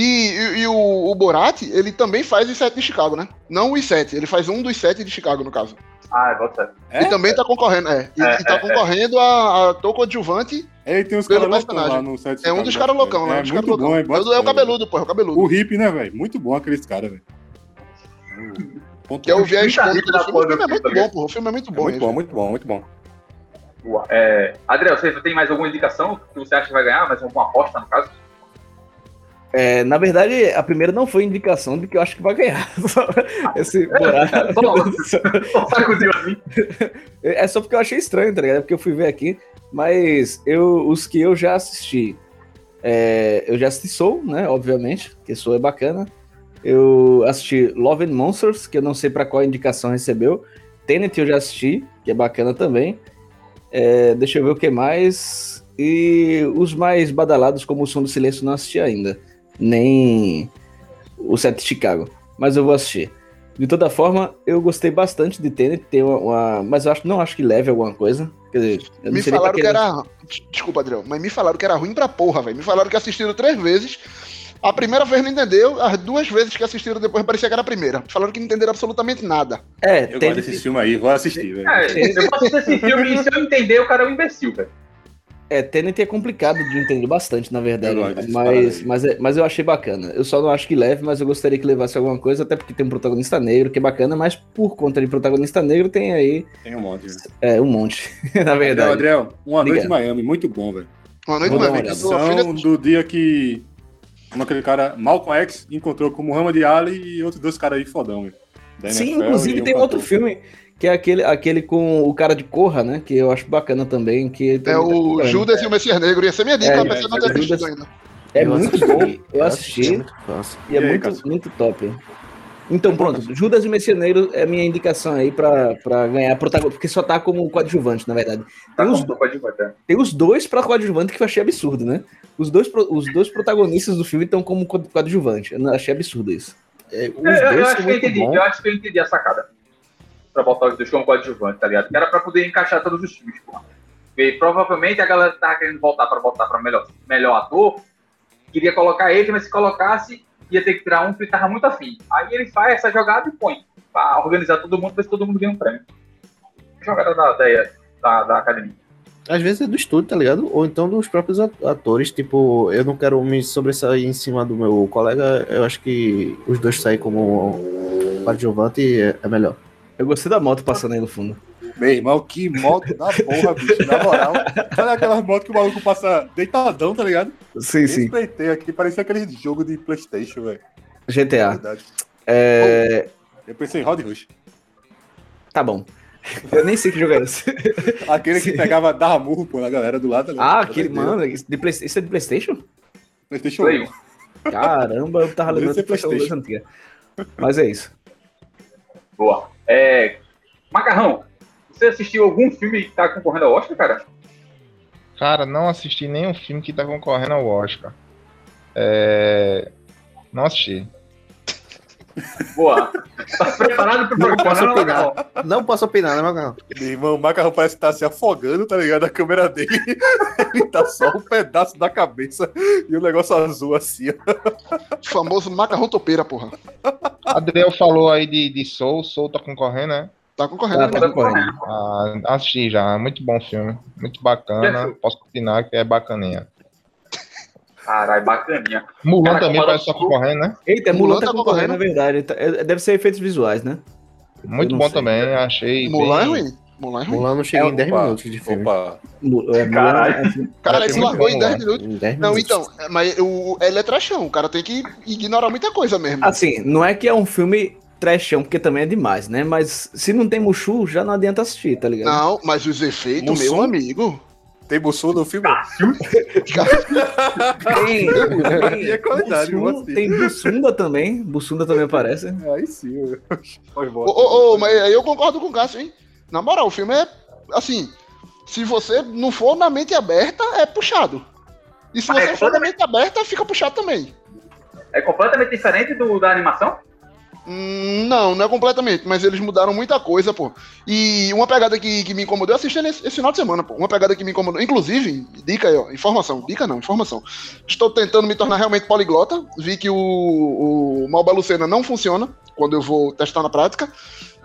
Speaker 4: E, e- e o, o Borat, ele também faz os sete de Chicago, né? Não os sete, ele faz um dos sete de Chicago, no caso.
Speaker 2: Ah, bota.
Speaker 3: É?
Speaker 4: E também tá concorrendo, é. E,
Speaker 2: É,
Speaker 4: e tá
Speaker 2: é,
Speaker 4: concorrendo a, a Toco coadjuvante.
Speaker 3: Ele tem uns
Speaker 4: Pelo
Speaker 3: caras loucão
Speaker 4: personagem.
Speaker 3: lá no set.
Speaker 4: É um dos caras loucão lá.
Speaker 3: É
Speaker 4: um dos caras
Speaker 3: muito
Speaker 4: loucão.
Speaker 3: bom,
Speaker 4: É,
Speaker 3: hein? Bota
Speaker 4: o- é o
Speaker 3: fé,
Speaker 4: cabeludo, pô, é o cabeludo.
Speaker 3: O hip, né, velho? Muito bom aqueles caras, velho.
Speaker 4: Que é o viés cômico do filme. O filme é muito bom, pô. O filme é muito
Speaker 3: É
Speaker 4: bom.
Speaker 3: muito bom, muito bom, muito bom.
Speaker 2: É, Adriel, você tem mais alguma indicação que você acha que vai ganhar? Mais alguma aposta, no caso?
Speaker 1: É, na verdade, a primeira não foi indicação de que eu acho que vai ganhar. Esse
Speaker 2: sacudiu assim.
Speaker 1: É só porque eu achei estranho, tá ligado? Porque eu fui ver aqui. Mas eu, os que eu já assisti. é, eu já assisti Soul, né? Obviamente, que Soul é bacana. Eu assisti Love and Monsters, que eu não sei pra qual indicação recebeu. Tenet eu já assisti, que é bacana também. É, deixa eu ver o que mais. E os mais badalados, como o Som do Silêncio, não assisti ainda. Nem o Set de Chicago. Mas eu vou assistir. De toda forma, eu gostei bastante de Tenet, ter uma, uma- mas eu acho, não acho que leve alguma coisa. Quer dizer, eu não
Speaker 4: Me falaram que era. Desculpa, Adriel, mas me falaram que era ruim pra porra, velho. Me falaram que assistiram três vezes. A primeira vez não entendeu, as duas vezes que assistiram depois parecia que era a primeira. Falaram que não entenderam absolutamente nada.
Speaker 1: É,
Speaker 3: Eu
Speaker 1: Tenet,
Speaker 3: gosto desse filme aí, vou assistir, velho.
Speaker 2: É, eu posso assistir esse filme e se eu entender, o cara é um imbecil, velho.
Speaker 1: É, Tenet é complicado de entender bastante, na verdade. Mas, mas, é- mas eu achei bacana. Eu só não acho que leve, mas eu gostaria que levasse alguma coisa, até porque tem um protagonista negro, que é bacana, mas por conta de protagonista negro tem aí
Speaker 3: Tem um monte. velho.
Speaker 1: é, um monte, na verdade.
Speaker 3: Adriel, uma noite em Miami, muito bom, velho.
Speaker 4: Uma noite. Sua filha
Speaker 3: São do dia que aquele cara, Malcolm X, encontrou com Muhammad Ali e outros dois caras aí fodão, velho.
Speaker 1: Sim,
Speaker 3: NFL
Speaker 1: inclusive tem
Speaker 3: um
Speaker 1: outro filme, que é aquele, aquele com o cara de Corra, né? Que eu acho bacana também. Que
Speaker 4: É o
Speaker 1: coisa.
Speaker 4: Judas e o Messias Negro. Ia ser minha dica,
Speaker 1: É,
Speaker 4: apesar de não ter
Speaker 1: Judas-
Speaker 4: ainda.
Speaker 1: É
Speaker 6: Eu
Speaker 1: muito
Speaker 6: assisti,
Speaker 1: bom, eu assisti.
Speaker 6: é muito fácil.
Speaker 1: E é
Speaker 3: E aí,
Speaker 1: muito,
Speaker 3: Cássio?
Speaker 1: muito top. Então, pronto, Judas e Messias Negro é a minha indicação aí pra, pra ganhar protagonista, porque só tá como coadjuvante, na verdade.
Speaker 2: Tá
Speaker 1: Tem os,
Speaker 2: como pode botar.
Speaker 1: tem os dois pra coadjuvante que eu achei absurdo, né? Os dois, pro- os dois protagonistas do filme estão como co- coadjuvante. Eu não- achei absurdo isso. É, os
Speaker 2: Eu, eu- eu
Speaker 1: dois
Speaker 2: acho que eu entendi, eu acho que eu entendi a sacada. Pra botar os dois como coadjuvante, tá ligado? Que era pra poder encaixar todos os filmes, pô. E provavelmente a galera tava querendo voltar pra botar pra melhor, melhor ator, queria colocar ele, mas se colocasse, ia ter que tirar um que tava muito afim. Aí ele faz essa jogada e põe. Pra organizar todo mundo, pra se todo mundo ganha um prêmio. Jogada da, da, da, da academia.
Speaker 6: Às vezes é do estúdio, tá ligado? Ou então dos próprios at- atores. Tipo, eu não quero me sobressair em cima do meu colega. Eu acho que os dois saem como coadjuvante é, é melhor.
Speaker 1: Eu gostei da moto passando aí no fundo.
Speaker 3: Meu irmão, que moto da porra, bicho. Na moral, olha aquelas motos que o maluco passa deitadão, tá ligado?
Speaker 1: Sim, sim.
Speaker 3: Respeitei aqui, parecia aquele jogo de Playstation, velho.
Speaker 1: GTA.
Speaker 3: Verdade.
Speaker 1: É,
Speaker 3: Eu pensei em Rod Rush.
Speaker 1: Tá bom. Eu nem sei que jogo é esse.
Speaker 3: Aquele que
Speaker 1: Sim.
Speaker 3: pegava, dava murro, pô, na galera do lado. ligado?
Speaker 1: Ah, aquele, mano, isso de é de Playstation?
Speaker 3: Playstation
Speaker 2: Play
Speaker 3: 1.
Speaker 1: Caramba, eu tava lembrando
Speaker 3: Deve ser
Speaker 1: que Playstation
Speaker 3: PlayStation.
Speaker 1: antiga. Mas é isso.
Speaker 2: Boa. É, Macarrão, você assistiu algum filme que tá concorrendo ao Oscar, cara?
Speaker 5: Cara, não assisti nenhum filme que tá concorrendo ao Oscar. É... Não assisti.
Speaker 2: Boa. Tá preparado pro
Speaker 6: Não
Speaker 2: programa?
Speaker 6: posso
Speaker 2: não,
Speaker 6: opinar. Não posso opinar, né, Macarrão?
Speaker 3: Meu irmão, o macarrão parece que tá se afogando, tá ligado? A câmera dele. Ele tá só um pedaço da cabeça e o negócio azul assim, ó.
Speaker 4: Famoso macarrão topeira, porra.
Speaker 5: Adriel falou aí de, de Soul, Soul tá concorrendo, né?
Speaker 4: Tá concorrendo.
Speaker 1: Ah, tá
Speaker 4: né?
Speaker 1: concorrendo.
Speaker 5: Ah, assisti já, muito bom filme. Muito bacana. Posso opinar que é bacaninha.
Speaker 2: Caralho, bacaninha.
Speaker 5: Mulan
Speaker 2: Cara,
Speaker 5: também parece
Speaker 2: ela-
Speaker 5: tá concorrendo, né?
Speaker 1: Eita,
Speaker 4: Mulan
Speaker 1: Mulan tá
Speaker 4: tá
Speaker 1: concorrendo, na verdade. Tá- é- Deve ser efeitos visuais, né?
Speaker 5: Muito bom
Speaker 1: sei.
Speaker 5: também, achei.
Speaker 4: Mulan é
Speaker 5: bem-
Speaker 4: ruim. Mulan é ruim.
Speaker 6: Mulan não chega
Speaker 1: É,
Speaker 6: em 10
Speaker 3: opa,
Speaker 6: minutos de filme.
Speaker 3: Opa,
Speaker 1: é,
Speaker 2: Caralho.
Speaker 1: é filme-
Speaker 4: Cara,
Speaker 5: Achei
Speaker 4: ele se
Speaker 5: muito
Speaker 4: largou em 10
Speaker 5: Mulan.
Speaker 4: minutos.
Speaker 6: Em 10
Speaker 4: Não,
Speaker 6: minutos.
Speaker 4: então, mas o, ele é trashão. O cara tem que ignorar muita coisa mesmo.
Speaker 1: Assim, não é que é um filme trashão, porque também é demais, né? Mas se não tem Mushu, já não adianta assistir, tá ligado?
Speaker 4: Não, mas os efeitos,
Speaker 3: Mussum?
Speaker 4: meu amigo.
Speaker 3: Tem Bussum no filme?
Speaker 1: Tem,
Speaker 3: Aí é qualidade,
Speaker 1: tem Bussunda também. Bussunda também aparece.
Speaker 3: Aí sim,
Speaker 4: Ô, ô, ô, mas aí eu concordo com o Cássio, hein? Na moral, o filme é, assim, se você não for na mente aberta, é puxado. E se
Speaker 2: Mas
Speaker 4: você
Speaker 2: é
Speaker 4: for na mente aberta, fica puxado também.
Speaker 2: É completamente diferente do, da animação?
Speaker 4: Hum, Não, não é completamente, mas eles mudaram muita coisa, pô. E uma pegada que, que me incomodou, eu assisti nesse esse final de semana, pô. Uma pegada que me incomodou, inclusive, dica aí, ó, informação, dica não, informação. Estou tentando me tornar realmente poliglota, vi que o, o Malba Lucena não funciona quando eu vou testar na prática,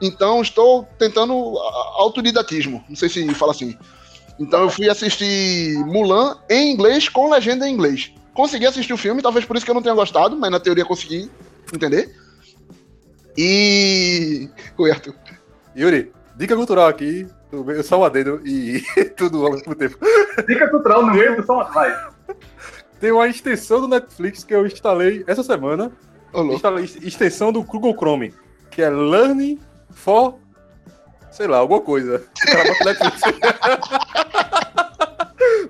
Speaker 4: então estou tentando autodidatismo, não sei se fala assim. Então eu fui assistir Mulan em inglês com legenda em inglês. Consegui assistir o filme, talvez por isso que eu não tenha gostado, mas na teoria consegui entender. E. Oi, Arthur.
Speaker 3: Yuri, dica cultural aqui. Eu sou o adendo e tudo ao mesmo tempo.
Speaker 2: Dica cultural no meio do som. Vai.
Speaker 3: Tem uma extensão do Netflix que eu instalei essa semana.
Speaker 4: Ô, louco.
Speaker 3: Instalei extensão do Google Chrome, que é Learning for. Sei lá, alguma coisa. O cara bota Netflix.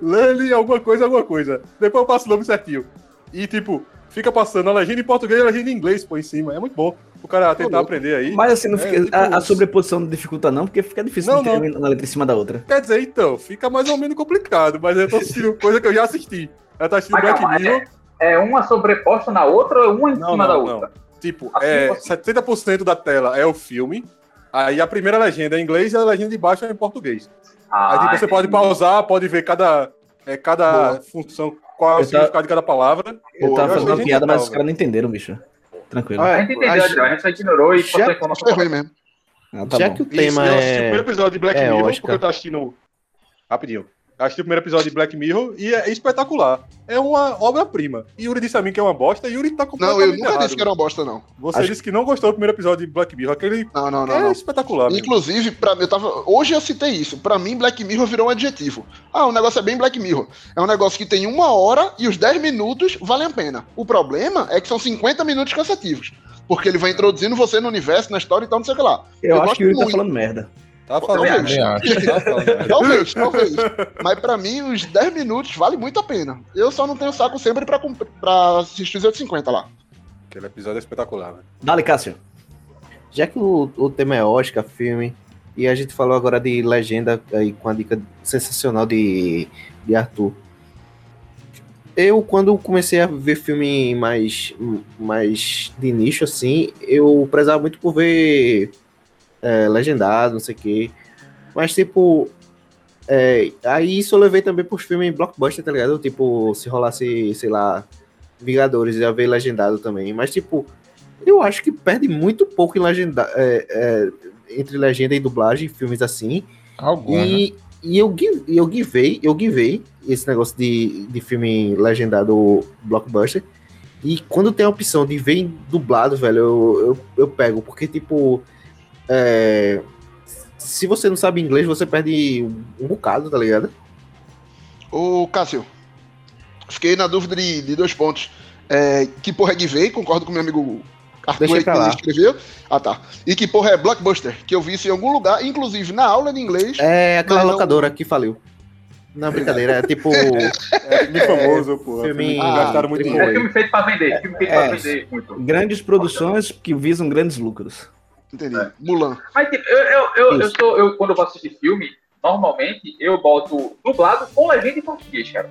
Speaker 3: Learning alguma coisa, alguma coisa. Depois eu passo o nome certinho. E tipo, fica passando a legenda em português e a legenda em inglês por em cima. É muito bom. O cara tentar
Speaker 4: louco.
Speaker 3: aprender aí.
Speaker 1: Mas assim, não
Speaker 3: É,
Speaker 1: fica,
Speaker 3: tipo
Speaker 1: a, a sobreposição não dificulta não, porque fica difícil
Speaker 3: Não,
Speaker 1: de
Speaker 3: não.
Speaker 1: ter uma letra em cima da outra.
Speaker 3: Quer dizer, então, fica mais ou menos complicado, mas eu tô assistindo coisa que eu já assisti. Eu tô assistindo
Speaker 2: Mas
Speaker 3: Black
Speaker 2: calma,
Speaker 3: Mirror,
Speaker 2: é uma sobreposta na outra ou uma em
Speaker 3: Não,
Speaker 2: cima
Speaker 3: não,
Speaker 2: da outra?
Speaker 3: Tipo,
Speaker 2: Assim,
Speaker 3: é,
Speaker 2: você-
Speaker 3: 70% da tela é o filme. Aí a primeira legenda é em inglês e a legenda de baixo é em português. Aí
Speaker 2: Ah,
Speaker 3: tipo, você pode pausar, pode ver cada, é, cada função, qual é o
Speaker 1: Eu tá-
Speaker 3: significado de cada palavra.
Speaker 1: Eu tava
Speaker 3: eu
Speaker 1: fazendo uma piada, mas os caras não entenderam, bicho. Tranquilo.
Speaker 6: Olha,
Speaker 2: A gente entendeu, Adriano, a gente só ignorou e
Speaker 6: Já-
Speaker 2: passou a informação.
Speaker 4: Foi mesmo.
Speaker 1: Ah, tá
Speaker 6: Já
Speaker 1: bom.
Speaker 6: que o
Speaker 3: Isso,
Speaker 6: tema
Speaker 3: eu assisti o primeiro
Speaker 6: é.
Speaker 3: episódio de Black
Speaker 6: é
Speaker 3: Mirror,
Speaker 6: Oscar.
Speaker 3: porque eu tô assistindo. Rapidinho. Assisti o primeiro episódio de Black Mirror e é espetacular. É uma obra-prima. E Yuri disse a mim que é uma bosta, e Yuri tá
Speaker 4: Não,
Speaker 3: completamente
Speaker 4: eu nunca
Speaker 3: errado.
Speaker 4: disse que era uma bosta, não.
Speaker 3: Você
Speaker 1: Acho-
Speaker 3: disse que não gostou do primeiro episódio de Black Mirror. Aquele
Speaker 4: Não, não, não,
Speaker 3: é
Speaker 4: não.
Speaker 3: espetacular.
Speaker 4: Inclusive, pra mim, eu tava. Hoje eu citei isso. Pra mim, Black Mirror virou um adjetivo. Ah, o negócio é bem Black Mirror. É um negócio que tem uma hora e os 10 minutos valem a pena. O problema é que são 50 minutos cansativos. Porque ele vai introduzindo você no universo, na história e tal, não sei o que lá.
Speaker 1: Eu,
Speaker 4: eu
Speaker 1: acho que o Yuri tá falando merda.
Speaker 3: Tá falando.
Speaker 4: Talvez.
Speaker 5: Acho.
Speaker 3: Tá falando.
Speaker 4: Talvez, talvez. Mas pra mim, os 10 minutos vale muito a pena. Eu só não tenho saco sempre pra, pra assistir os 850 lá.
Speaker 3: Aquele episódio é espetacular, velho.
Speaker 1: Dale, Cássio.
Speaker 6: Já que o, o tema é Oscar, filme, e a gente falou agora de legenda aí com a dica sensacional de, de Arthur. Eu, quando comecei a ver filme mais, mais de nicho, assim, eu prezava muito por ver é, legendado, não sei o quê. Mas, tipo, é, aí isso eu levei também pros filmes blockbuster, tá ligado? Tipo, se rolasse, sei lá, Vingadores, ia ver legendado também. Mas, tipo, eu acho que perde muito pouco em legenda, é, é, entre legenda e dublagem, filmes assim.
Speaker 5: Algum, né?
Speaker 6: E, e eu, gui- eu givei, eu givei esse negócio de, de filme legendado blockbuster. E quando tem a opção de ver dublado, velho, eu, eu, eu pego. Porque, tipo, é, se você não sabe inglês, você perde um, bocado, tá ligado?
Speaker 4: Ô, Cássio, fiquei na dúvida de, de dois pontos. É, que porra é Givey? Concordo com meu amigo Arthur
Speaker 6: Deixa
Speaker 4: aí que
Speaker 6: lá.
Speaker 4: escreveu. Ah, tá. E que porra é Blockbuster? Que eu vi isso em algum lugar, inclusive na aula de inglês.
Speaker 6: É aquela
Speaker 4: Mas não-
Speaker 6: locadora que faliu. Não, brincadeira, é tipo.
Speaker 3: É filme famoso, pô.
Speaker 6: filme-
Speaker 4: Ah,
Speaker 3: gastaram muito
Speaker 2: É
Speaker 3: dinheiro.
Speaker 2: filme feito pra vender, filme feito
Speaker 1: É.
Speaker 2: pra vender muito.
Speaker 1: Grandes produções que visam grandes lucros.
Speaker 4: Entendi.
Speaker 2: É.
Speaker 4: Mulan.
Speaker 2: Mas tipo, eu, eu, eu, eu sou, eu, quando eu vou assistir filme, normalmente eu boto dublado com legenda em português, cara.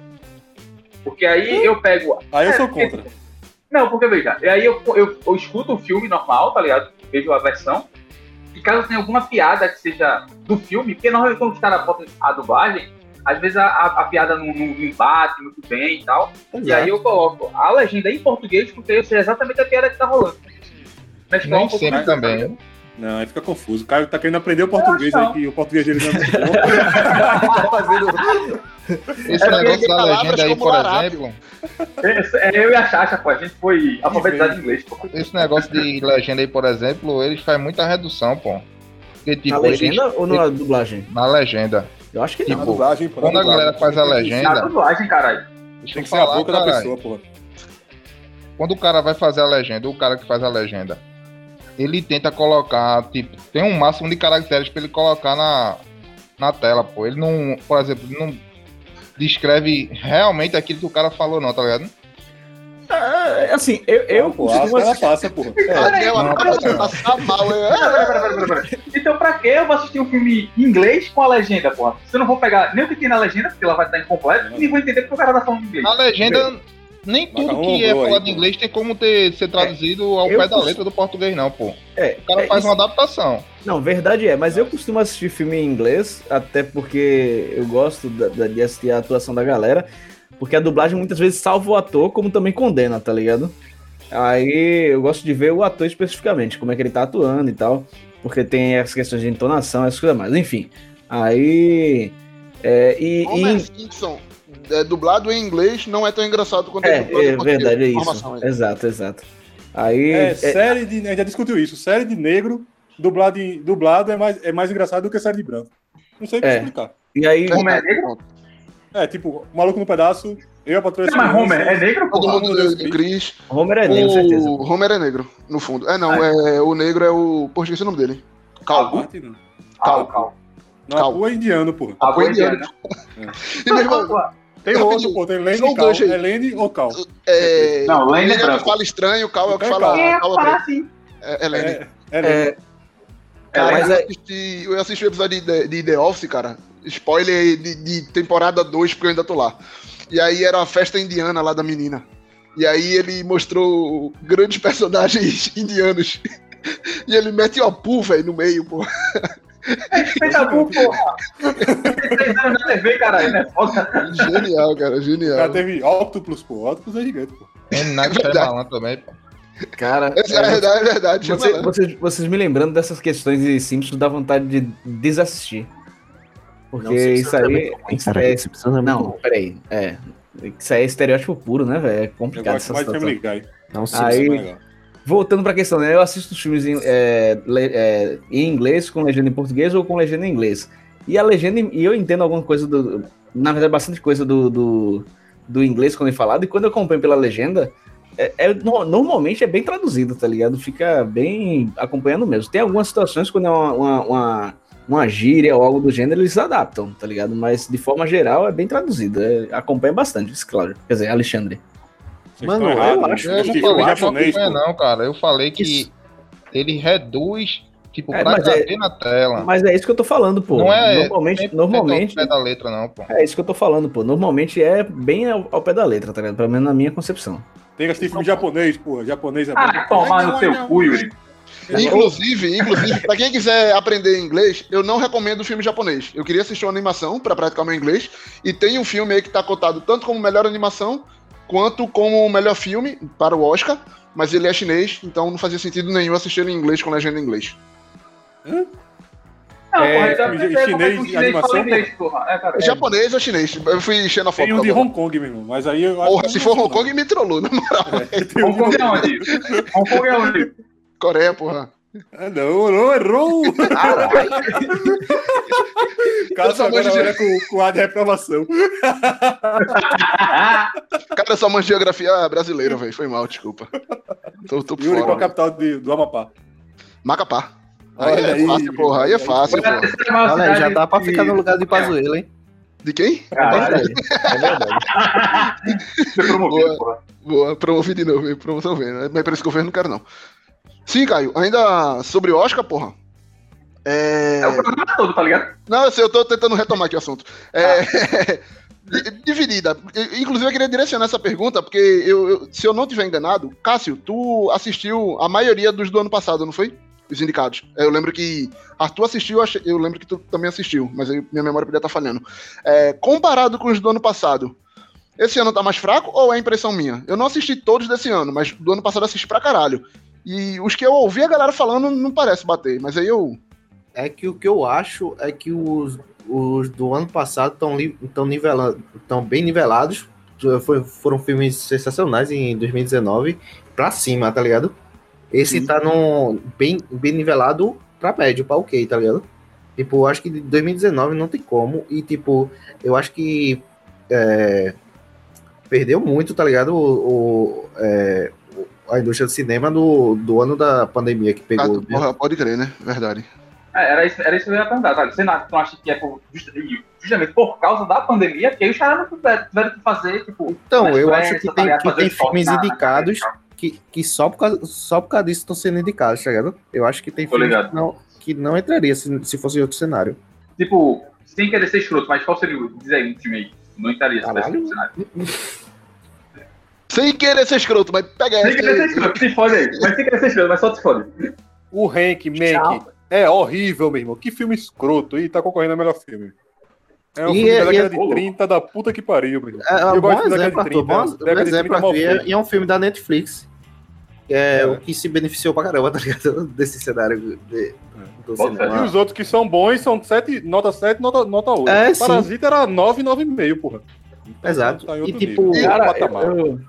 Speaker 2: Porque aí eu pego.
Speaker 3: Aí eu
Speaker 2: É,
Speaker 3: sou
Speaker 2: porque-
Speaker 3: contra.
Speaker 2: Não, porque veja, e aí eu, eu, eu escuto o filme normal, tá ligado? Vejo a versão. E caso tenha alguma piada que seja do filme, porque normalmente quando os caras botam a dublagem, às vezes a, a, a piada não, não, não bate muito bem e tal. E aí eu coloco a legenda em português, porque eu sei exatamente a piada que tá rolando. Mesclar
Speaker 5: Nem
Speaker 2: um
Speaker 5: sempre também.
Speaker 3: Não, aí fica confuso. O Caio tá querendo aprender o português aí, que o português dele não é muito bom.
Speaker 1: Tá fazendo.
Speaker 5: Esse
Speaker 2: É
Speaker 5: negócio da legenda aí, por exemplo,
Speaker 2: eu e a Chacha, pô, a gente foi alfabetizado em inglês, pô.
Speaker 5: esse negócio de legenda aí, por exemplo, eles fazem muita redução, pô. Porque, tipo,
Speaker 1: Na
Speaker 5: eles-
Speaker 1: legenda ou na dublagem?
Speaker 5: na legenda.
Speaker 1: Eu acho que
Speaker 3: Na
Speaker 1: não.
Speaker 3: dublagem, pô. na
Speaker 5: Quando a galera faz a legenda-
Speaker 2: Na dublagem, caralho.
Speaker 3: Tem que ser a
Speaker 5: falar,
Speaker 3: boca da pessoa, pô.
Speaker 5: Quando o cara vai fazer a legenda, o cara que faz a legenda, ele tenta colocar, tipo, tem um máximo de caracteres pra ele colocar na, na tela, pô. Ele não, por exemplo, não descreve realmente aquilo que o cara falou, não, tá ligado?
Speaker 1: É, assim, eu, eu
Speaker 3: pô,
Speaker 1: costumo
Speaker 3: ela passa, pô.
Speaker 4: É-
Speaker 2: Pera, pera, pera, pera, pera. Então, pra que eu vou assistir um filme em inglês com a legenda, porra? Se eu não vou pegar nem o que tem na legenda, porque ela vai estar incompleta, e nem vou entender porque o cara tá falando inglês.
Speaker 5: Na legenda, nem tudo que é
Speaker 3: aí,
Speaker 5: falado
Speaker 3: pô.
Speaker 5: em inglês tem como ter, ser traduzido ao
Speaker 1: eu
Speaker 5: pé da
Speaker 1: cost-
Speaker 5: letra do português, não, pô.
Speaker 1: É,
Speaker 5: O cara
Speaker 1: é
Speaker 5: faz
Speaker 1: isso-
Speaker 5: uma adaptação.
Speaker 1: Não, verdade é, mas eu costumo assistir filme em inglês, até porque eu gosto da- da- de assistir a atuação da galera, porque a dublagem muitas vezes salva o ator, como também condena, tá ligado? Aí eu gosto de ver o ator especificamente, como é que ele tá atuando e tal, porque tem as questões de entonação, essas coisas mais, enfim. Aí. É, e, e-
Speaker 4: Homer Simpson, é, dublado em inglês, não é tão engraçado quanto
Speaker 1: é,
Speaker 4: dublado
Speaker 1: é
Speaker 4: português.
Speaker 1: verdade, é isso.
Speaker 4: aí.
Speaker 1: Exato, exato. Aí.
Speaker 3: É,
Speaker 1: é-
Speaker 3: série de. A gente já discutiu isso. Série de negro, dublado, em- dublado é, mais, é mais engraçado do que série de branco. Não sei o que
Speaker 1: É.
Speaker 3: explicar.
Speaker 1: e aí.
Speaker 2: Homer é negro?
Speaker 3: É, tipo, o maluco no pedaço, eu a patroa
Speaker 2: Não, mas Homer é negro,
Speaker 4: Todo
Speaker 2: porra?
Speaker 4: mundo
Speaker 3: Deus
Speaker 4: de Chris.
Speaker 1: Homer é negro, certeza.
Speaker 4: O Homer é negro, no fundo. É, não, é, o negro é o. Pô, esqueci o nome dele. Calvo.
Speaker 3: Parte, não.
Speaker 2: Cal, cal.
Speaker 3: Não,
Speaker 4: Cal.
Speaker 3: a pua é indiano, porra.
Speaker 2: A
Speaker 4: Foi
Speaker 2: indiana.
Speaker 4: E, meu irmão,
Speaker 3: Tem outro, pô. Tem Lane e Cal. É Lane ou Cal?
Speaker 4: é.
Speaker 2: Não, Lane é
Speaker 4: é o que fala estranho, o Cal é o que
Speaker 3: é
Speaker 4: fala.
Speaker 2: É
Speaker 4: Cal é preto.
Speaker 2: assim?
Speaker 4: É, é Lenny.
Speaker 3: É, é Lane.
Speaker 1: É,
Speaker 4: Cara,
Speaker 1: mas
Speaker 4: eu,
Speaker 1: é-
Speaker 4: assisti, eu assisti o episódio de, de The Office, cara. Spoiler de, de temporada 2, porque eu ainda tô lá. E aí era a festa indiana lá da menina. E aí ele mostrou grandes personagens indianos. E ele mete o Apu, velho, no meio, pô.
Speaker 2: Respeita a Bu, porra. Três anos na TV, caralho, né? Foda.
Speaker 4: Genial, cara,
Speaker 3: Já
Speaker 4: genial.
Speaker 3: teve Octopus, pô. Octopus é gigante, pô.
Speaker 5: M. Night
Speaker 4: verdade.
Speaker 5: Shyamalan também, pô.
Speaker 1: Cara,
Speaker 4: Essa é verdade, é verdade.
Speaker 1: você- vocês, vocês me lembrando dessas questões de Simpsons dá vontade de desassistir. Porque
Speaker 6: Não,
Speaker 1: isso
Speaker 6: é
Speaker 1: aí. é-
Speaker 6: Simpsons é muito
Speaker 1: não, peraí. É. Isso aí é estereótipo puro, né, velho? É complicado essa situação.
Speaker 3: Family Guy.
Speaker 6: Não,
Speaker 1: Aí-
Speaker 6: Simpsons.
Speaker 3: é legal.
Speaker 1: Voltando pra questão, né? Eu assisto filmes em, é, le- é, em inglês, com legenda em português ou com legenda em inglês. E a legenda, e eu entendo alguma coisa do. Na verdade, bastante coisa do, do, do inglês quando é falado, e quando eu acompanho pela legenda, é, é- no- normalmente é bem traduzido, tá ligado? Fica bem acompanhando mesmo. Tem algumas situações quando é uma, uma, uma, uma gíria ou algo do gênero, eles adaptam, tá ligado? Mas de forma geral é bem traduzido. É, acompanha bastante, isso, claro. Quer dizer, Alexandre.
Speaker 3: Vocês
Speaker 6: Mano, eu
Speaker 3: errados,
Speaker 6: acho-
Speaker 3: né?
Speaker 5: Eu
Speaker 3: Esse
Speaker 5: não
Speaker 3: filme
Speaker 5: falei que não
Speaker 3: japonês,
Speaker 5: acompanha,
Speaker 3: pô.
Speaker 5: não, cara. Eu falei que
Speaker 1: Isso.
Speaker 5: ele reduz, tipo,
Speaker 1: É,
Speaker 5: pra
Speaker 1: mas é-
Speaker 5: caber na tela.
Speaker 1: Mas é isso que eu tô falando, pô.
Speaker 5: não é
Speaker 1: normalmente,
Speaker 5: 100%
Speaker 1: normalmente,
Speaker 5: ao pé da letra, não, pô.
Speaker 1: É isso que eu tô falando, pô. Normalmente é bem ao, ao pé da letra, tá ligado? Pelo menos na minha concepção.
Speaker 3: Tem que assistir filme japonês, pô. Japonês é bom.
Speaker 2: Ah, tomar no seu cu, Yuri.
Speaker 4: Inclusive, inclusive, pra quem quiser aprender inglês, eu não recomendo filme japonês. Eu queria assistir uma animação pra praticar meu inglês. E tem um filme aí que tá cotado tanto como melhor animação quanto como melhor filme para o Oscar. Mas ele é chinês, então não fazia sentido nenhum assistir ele em inglês com legenda em inglês.
Speaker 2: Não,
Speaker 3: É,
Speaker 2: porra, já como é
Speaker 3: chinês de
Speaker 2: chinês
Speaker 3: animação,
Speaker 2: inglês, porra. É, cara,
Speaker 4: É japonês ou chinês? Eu fui xenofóbico.
Speaker 3: Tem um de
Speaker 4: tá bom.
Speaker 3: Hong Kong, meu irmão. Mas aí
Speaker 4: Porra, se for Hong Kong, me trollou, na moral.
Speaker 3: É,
Speaker 2: Hong Kong é onde? Hong Kong é onde?
Speaker 4: Coreia, porra.
Speaker 3: Ah, não, não, errou! Cara,
Speaker 4: só de-
Speaker 3: olha com, com ar de reprovação.
Speaker 4: Cara, só manjo geografia brasileira, velho. Foi mal, desculpa. Tô, tô por
Speaker 3: Yuri, qual
Speaker 4: fora.
Speaker 3: a capital de- do Amapá?
Speaker 4: Macapá. Aí
Speaker 3: Olha
Speaker 4: é
Speaker 3: aí.
Speaker 4: fácil, porra. Aí é fácil,
Speaker 2: a
Speaker 4: porra.
Speaker 2: maior
Speaker 6: Olha aí, já dá pra ficar no lugar de Pazuello, hein?
Speaker 4: De quem?
Speaker 1: É
Speaker 2: Caralho,
Speaker 1: verdade. É verdade.
Speaker 2: foi promovido, porra.
Speaker 4: Boa, promovi de novo, promoção vendo. Mas pra esse governo não quero, não. Sim, Caio, ainda sobre o Oscar, porra. É...
Speaker 2: É o programa todo, tá ligado?
Speaker 4: Não, eu sei, eu tô tentando retomar aqui o assunto. É... di- Dividida. Inclusive, eu queria direcionar essa pergunta, porque eu, eu- se eu não tiver enganado, Cássio, tu assistiu a maioria dos do ano passado, não foi? Os indicados. Eu lembro que Arthur assistiu, eu lembro que tu também assistiu, mas aí minha memória podia estar falhando. É, comparado com os do ano passado, esse ano tá mais fraco ou é impressão minha? Eu não assisti todos desse ano, mas do ano passado assisti pra caralho. E os que eu ouvi a galera falando não parece bater, mas aí eu.
Speaker 6: É que o que eu acho é que os, os do ano passado estão nivelando, estão bem nivelados. Foi- foram filmes sensacionais em 2019 pra cima, tá ligado? Esse
Speaker 4: Sim.
Speaker 6: tá no bem, bem nivelado pra médio, pra ok, tá ligado? Tipo, eu acho que de 2019 não tem como. E, tipo, eu acho que é, perdeu muito, tá ligado? O, o- é, a indústria do cinema do, do ano da pandemia que
Speaker 4: Ah,
Speaker 6: pegou.
Speaker 4: tu- porra, pode crer, né? Verdade.
Speaker 2: É, era, isso, era isso que eu ia perguntar, sabe? Você não, acha que é por, just- justamente por causa da pandemia que aí os caras não tiveram, que fazer, tipo.
Speaker 6: Então, eu acho que tem, que tem filmes
Speaker 2: na- na
Speaker 6: indicados
Speaker 2: carreira
Speaker 6: que, que só, por causa, só por causa disso estão sendo indicados, tá ligado? Eu acho que tem
Speaker 2: Tô
Speaker 6: filmes
Speaker 2: ligado.
Speaker 6: que não, que não entraria se, se fosse em outro cenário.
Speaker 2: Tipo, sem querer ser escroto, mas qual seria o. Diz aí um time aí. Não entraria se
Speaker 6: Caralho.
Speaker 2: no cenário.
Speaker 4: Sem querer ser escroto, mas pega
Speaker 2: Sem
Speaker 4: essa.
Speaker 2: querer ser escroto, se fode aí. Mas sem querer ser escroto, mas só te fode.
Speaker 3: O Hank, Mank, é horrível, meu irmão. Que filme escroto. E tá concorrendo ao melhor filme. É um
Speaker 6: E
Speaker 3: filme
Speaker 6: é-
Speaker 3: da década
Speaker 2: e é-
Speaker 3: de 30 da puta que pariu, meu irmão.
Speaker 6: É, é
Speaker 3: Eu
Speaker 6: bom
Speaker 3: gosto da década de
Speaker 6: Arthur.
Speaker 3: 30,
Speaker 6: Bom,
Speaker 3: década
Speaker 6: bom
Speaker 3: de
Speaker 6: exemplo,
Speaker 3: 30 mal
Speaker 6: Arthur. E é, e é um filme da Netflix. que É,
Speaker 3: É.
Speaker 6: o que se beneficiou pra caramba, tá ligado? Desse cenário de, do
Speaker 2: Bota
Speaker 3: E
Speaker 6: cinema.
Speaker 3: os outros que são bons são 7, nota 7, nota, nota 8.
Speaker 6: É, sim.
Speaker 3: Parasita era 9, 9,5, porra. Então,
Speaker 6: Exato.
Speaker 3: tá
Speaker 6: E tipo,
Speaker 3: nível.
Speaker 1: Cara, eu- eu-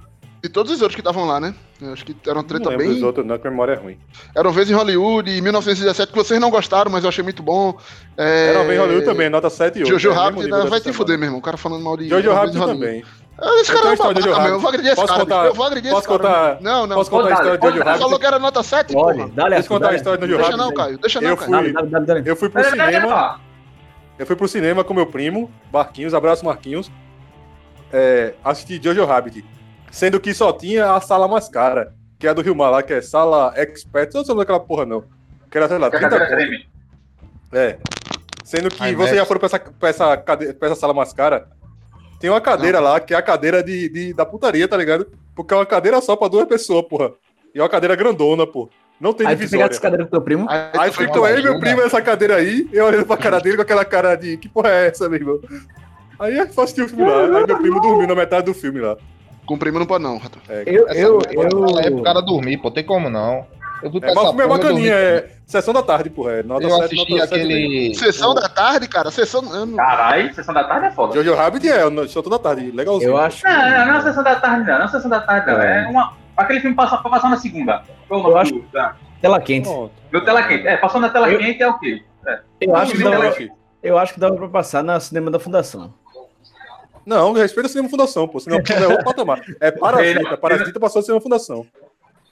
Speaker 4: E todos os outros que estavam lá, né? Eu acho que eram
Speaker 3: Não
Speaker 4: treta
Speaker 3: dos
Speaker 4: bem.
Speaker 3: outros, não, que a memória é ruim.
Speaker 4: Era uma vez em Hollywood, em 1917, que vocês não gostaram, mas eu achei muito bom. É...
Speaker 3: Era bem Hollywood também, nota 7 e 8.
Speaker 4: Jojo
Speaker 3: é,
Speaker 4: Rabbit, né? vai te fuder, meu irmão. O cara falando mal de.
Speaker 3: Jojo
Speaker 4: Era uma
Speaker 3: Rabbit
Speaker 4: vez em
Speaker 3: também.
Speaker 4: Ah, Esse
Speaker 3: Eu
Speaker 4: cara é um babaca, meu. Eu
Speaker 3: Rabbit.
Speaker 4: vou agredir esse
Speaker 3: Posso
Speaker 4: cara.
Speaker 3: contar-
Speaker 4: Eu vou agredir esse
Speaker 3: Posso
Speaker 4: cara.
Speaker 3: contar,
Speaker 4: Não, não.
Speaker 3: posso contar a história de Jojo.
Speaker 4: Você falou
Speaker 3: Rabbit?
Speaker 4: que era nota 7,
Speaker 1: Olha,
Speaker 4: porra.
Speaker 3: Deixa eu contar a história do Jojo
Speaker 4: Deixa
Speaker 3: Rabbit.
Speaker 4: não, Caio. Deixa não,
Speaker 3: Eu
Speaker 4: Caio.
Speaker 3: Eu fui pro cinema. Eu fui pro cinema com meu primo, Marquinhos, abraço Marquinhos. É, assisti Jojo Rabbit. Sendo que só tinha a sala mais cara, que é a do Rio Mar lá, que é sala expert. Não sei daquela porra, não. Que era, sei lá,
Speaker 2: Que a
Speaker 3: 30
Speaker 2: cadeira
Speaker 3: conto.
Speaker 2: treme.
Speaker 3: É. Sendo que
Speaker 5: IMAX.
Speaker 3: você já foram pra essa, pra, essa cade- pra essa sala mais cara, Tem uma cadeira lá, que é a cadeira de, de- da putaria, tá ligado? Porque é uma cadeira só pra duas pessoas, porra. E é uma cadeira grandona, pô. Não tem
Speaker 1: Aí
Speaker 3: divisória.
Speaker 1: essa cadeira do teu primo.
Speaker 4: Aí,
Speaker 3: Aí ficou eu e meu primo nessa cadeira aí, eu olhando pra cara dele com aquela cara de que porra é essa, meu irmão? Aí é só assistir o filme lá. Aí meu primo dormiu na metade do filme lá.
Speaker 4: Com o primo não pode não, Rato.
Speaker 3: É,
Speaker 1: Eu, eu,
Speaker 5: porra É pro
Speaker 1: eu,
Speaker 5: cara dormir, pô, tem como não. Eu fui pra
Speaker 3: é,
Speaker 5: essa
Speaker 3: mas é
Speaker 5: eu
Speaker 3: bacaninha, é sessão da tarde, porra. É nota
Speaker 5: Eu
Speaker 3: 7,
Speaker 5: assisti
Speaker 3: nota 7 mesmo.
Speaker 5: aquele.
Speaker 4: Sessão
Speaker 5: o-
Speaker 4: da tarde, cara. Sessão. eu não-
Speaker 2: Caralho, sessão da tarde é foda.
Speaker 3: Jojo Rabbit é, eu sessão da tarde, legalzinho.
Speaker 1: eu acho.
Speaker 2: Não, não, não é sessão da tarde, não. Não é sessão da tarde, não.
Speaker 1: É.
Speaker 2: É uma. Aquele filme passa, pra passar na segunda. Qual o
Speaker 1: Eu acho-
Speaker 2: da-
Speaker 1: Tela quente.
Speaker 3: Pronto.
Speaker 2: do tela quente. É, passou na tela
Speaker 1: Eu-
Speaker 2: quente é o quê?
Speaker 1: Eu acho, que
Speaker 2: Não,
Speaker 1: dava, eu acho que dava pra passar na cinema da Fundação.
Speaker 3: Não, respeita o cinema fundação, pô. Cinema fundação é outro patamar. É Parasita. Parasita passou do cinema fundação.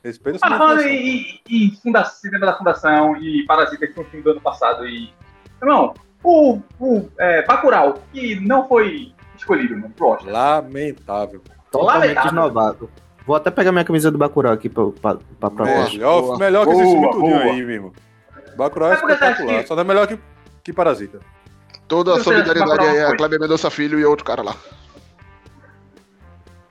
Speaker 3: Respeita o
Speaker 2: Mas
Speaker 3: cinema
Speaker 2: falando
Speaker 3: fundação.
Speaker 2: em, funda, cinema da Fundação e Parasita, que foi um filme do ano passado, e. Irmão, o, o é, Bacurau, que não foi escolhido, mano, pro Oscar.
Speaker 3: Lamentável.
Speaker 6: Totalmente
Speaker 2: Lamentável.
Speaker 6: desnovado. Vou até pegar minha camisa do Bacurau aqui pra, pra, pra provar.
Speaker 3: Melhor,
Speaker 4: boa.
Speaker 3: melhor que esse
Speaker 2: Boa,
Speaker 3: filme tudinho
Speaker 2: boa.
Speaker 3: aí, mesmo. Bacurau é
Speaker 2: acha
Speaker 3: espetacular.
Speaker 2: que-
Speaker 3: Só não é melhor que, que Parasita.
Speaker 4: Toda a solidariedade aí a
Speaker 2: foi?
Speaker 4: Kleber Mendonça Filho e outro cara lá.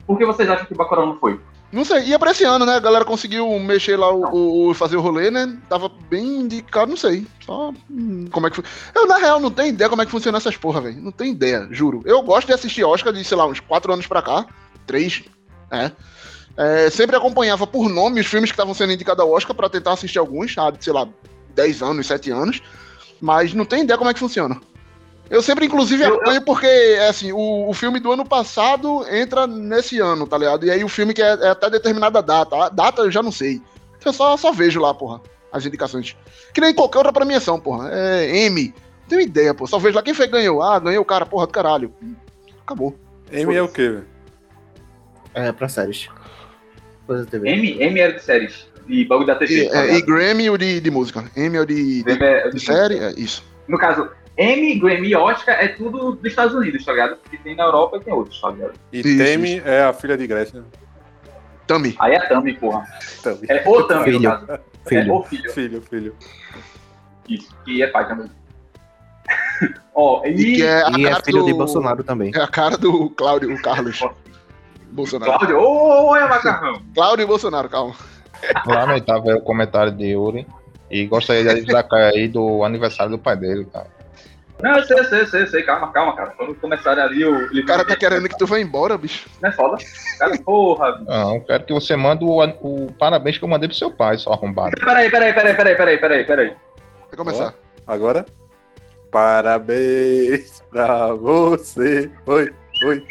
Speaker 2: Por que vocês acham que o Bacurau não foi?
Speaker 4: Não sei, ia pra esse ano, né? A galera conseguiu mexer lá, o, o- fazer o rolê, né? Tava bem indicado, não sei. Só hum, como é que foi. Eu, na real, não tenho ideia como é que funciona essas porra, velho. Não tenho ideia, juro. Eu gosto de assistir Oscar de, sei lá, uns quatro anos pra cá. Três, né? É, sempre acompanhava por nome os filmes que estavam sendo indicados ao Oscar pra tentar assistir alguns, há, sei lá, 10 anos, 7 anos. Mas não tenho ideia como é que funciona. Eu sempre, inclusive,
Speaker 2: Eu- eu-
Speaker 4: apanho porque, é assim, o, o filme do ano passado entra nesse ano, tá ligado? E aí o filme que é, é até determinada data. A data eu já não sei. Então eu só, só vejo lá, porra, as indicações. Que nem qualquer outra premiação, porra. É M. Não tenho ideia, pô. Só vejo lá quem foi ganhou. Ah, ganhou o cara, porra do caralho. Acabou.
Speaker 3: M é o quê, velho?
Speaker 6: É, pra séries. Coisa TV.
Speaker 2: M, M era de séries. E bagulho da
Speaker 4: E,
Speaker 2: TV. tá
Speaker 4: é, e? Grammy o de, de música. M é o de, de,
Speaker 2: é-
Speaker 4: de série, é isso.
Speaker 2: No caso, M, Grammy e Oscar é tudo dos Estados Unidos, tá ligado? Que tem na Europa e tem outros, tá ligado?
Speaker 3: E
Speaker 4: Isso,
Speaker 3: Temi é a filha de Grécia.
Speaker 4: Tami.
Speaker 2: Aí é Tami, porra.
Speaker 3: Tami.
Speaker 2: É o Tami,
Speaker 6: Filho.
Speaker 2: no caso. É
Speaker 6: Filho.
Speaker 2: o filho.
Speaker 3: Filho, filho.
Speaker 2: Isso, que é pai também. Ó,
Speaker 4: E
Speaker 2: e,
Speaker 4: que é a
Speaker 6: E é filho
Speaker 4: do,
Speaker 6: de Bolsonaro também.
Speaker 4: É a cara do Cláudio, o Carlos. Bolsonaro.
Speaker 2: Cláudio, ô, olha macarrão.
Speaker 4: Cláudio e Bolsonaro, calma.
Speaker 5: Lamentável o comentário de Yuri. E gostaria de destacar aí do aniversário do pai dele, cara.
Speaker 2: Não, eu sei, eu sei, eu sei, eu sei, calma, calma, cara. Quando começarem ali o.
Speaker 4: O cara tá querendo que tu vá embora, bicho.
Speaker 2: Não é foda. Cara, porra.
Speaker 5: Não, quero que você mande o, o parabéns que eu mandei pro seu pai, seu arrombado.
Speaker 2: Peraí, peraí, peraí, peraí, peraí, peraí, peraí.
Speaker 4: Vai começar.
Speaker 3: Agora? Parabéns pra você. Oi, oi.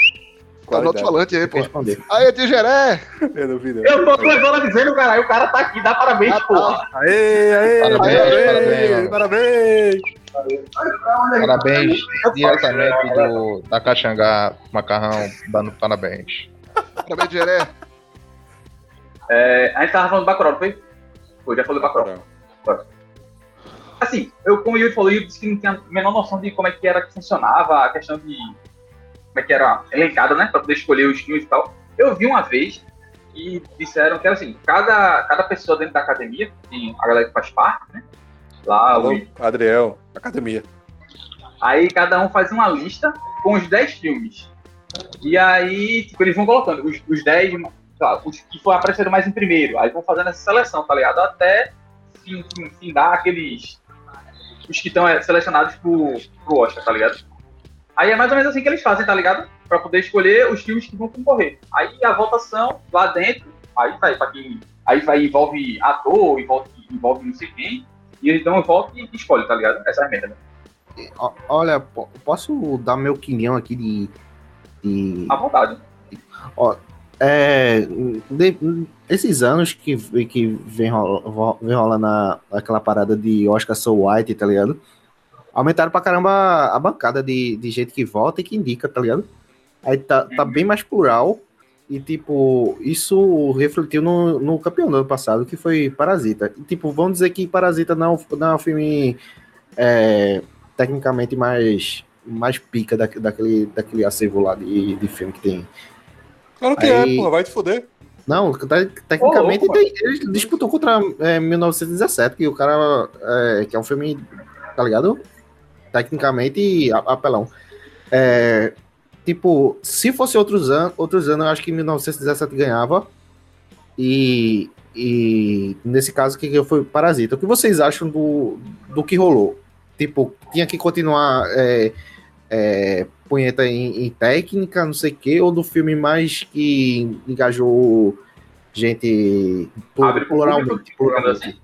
Speaker 4: Tá no alto-falante aí, pô.
Speaker 6: Responder.
Speaker 4: Aí, tio Geré.
Speaker 3: Eu não vi, não.
Speaker 2: Eu tô levando dizendo, caralho, o cara tá aqui, dá parabéns,
Speaker 4: Ah, tá.
Speaker 2: porra.
Speaker 3: Aê, aê,
Speaker 5: Parabéns,
Speaker 3: parabéns,
Speaker 5: parabéns,
Speaker 3: parabéns.
Speaker 5: Parabéns diretamente do, da Caxangá Macarrão, dando parabéns.
Speaker 4: Parabéns, Geré.
Speaker 2: É, a gente tava falando do Bacurau, não foi? Foi, já falou do Bacurau. Assim, eu, como o Yuri falou, eu disse que não tinha a menor noção de como é que era que funcionava a questão de como é que era elencado, né, pra poder escolher os filmes e tal. Eu vi uma vez e disseram que era assim, cada, cada pessoa dentro da academia, tem a galera que faz parte, né, lá,
Speaker 3: Alô,
Speaker 2: o-
Speaker 3: Adriel, academia.
Speaker 2: aí cada um faz uma lista com os 10 filmes. E aí, tipo, eles vão colocando os, os 10, sei lá, os que foram aparecendo mais em primeiro. Aí vão fazendo essa seleção, tá ligado? Até fim, fim, fim dar aqueles. Os que estão é, selecionados pro, pro Oscar, tá ligado? Aí é mais ou menos assim que eles fazem, tá ligado? Pra poder escolher os filmes que vão concorrer. Aí a votação lá dentro, aí vai pra quem. Aí vai, envolve ator, envolve, envolve não sei quem. E eles dão uma volta e escolhe, tá ligado? Essa é a meta, né?
Speaker 6: Ó, Olha, po- posso dar meu quinhão aqui de. de
Speaker 2: À vontade.
Speaker 6: é, de- esses anos que, que vem, rola, vem rolando a- aquela parada de Oscar So White, tá ligado? Aumentaram pra caramba a bancada de, de gente que vota e que indica, tá ligado? Aí tá, tá bem mais plural. E, tipo, isso refletiu no, no campeão do ano passado, que foi Parasita. E, tipo, vamos dizer que Parasita não, não é um filme é, tecnicamente mais, mais pica da, daquele, daquele acervo lá de, de filme que tem.
Speaker 3: Claro que
Speaker 6: Aí-
Speaker 3: é, porra, vai te fuder.
Speaker 6: Não, te- tecnicamente
Speaker 2: louco,
Speaker 6: tem- ele disputou contra é, 1917, que o cara. É, que é um filme, tá ligado? Tecnicamente apelão. É, tipo, se fosse outros anos, outros anos, eu acho que 1917 ganhava. E, e nesse caso, que que foi Parasita. O que vocês acham do, do que rolou? Tipo, tinha que continuar é, é, punheta em, em técnica, não sei o quê, ou do filme mais que engajou gente
Speaker 2: Abre pro
Speaker 6: pluralmente, pluralmente.
Speaker 2: assim.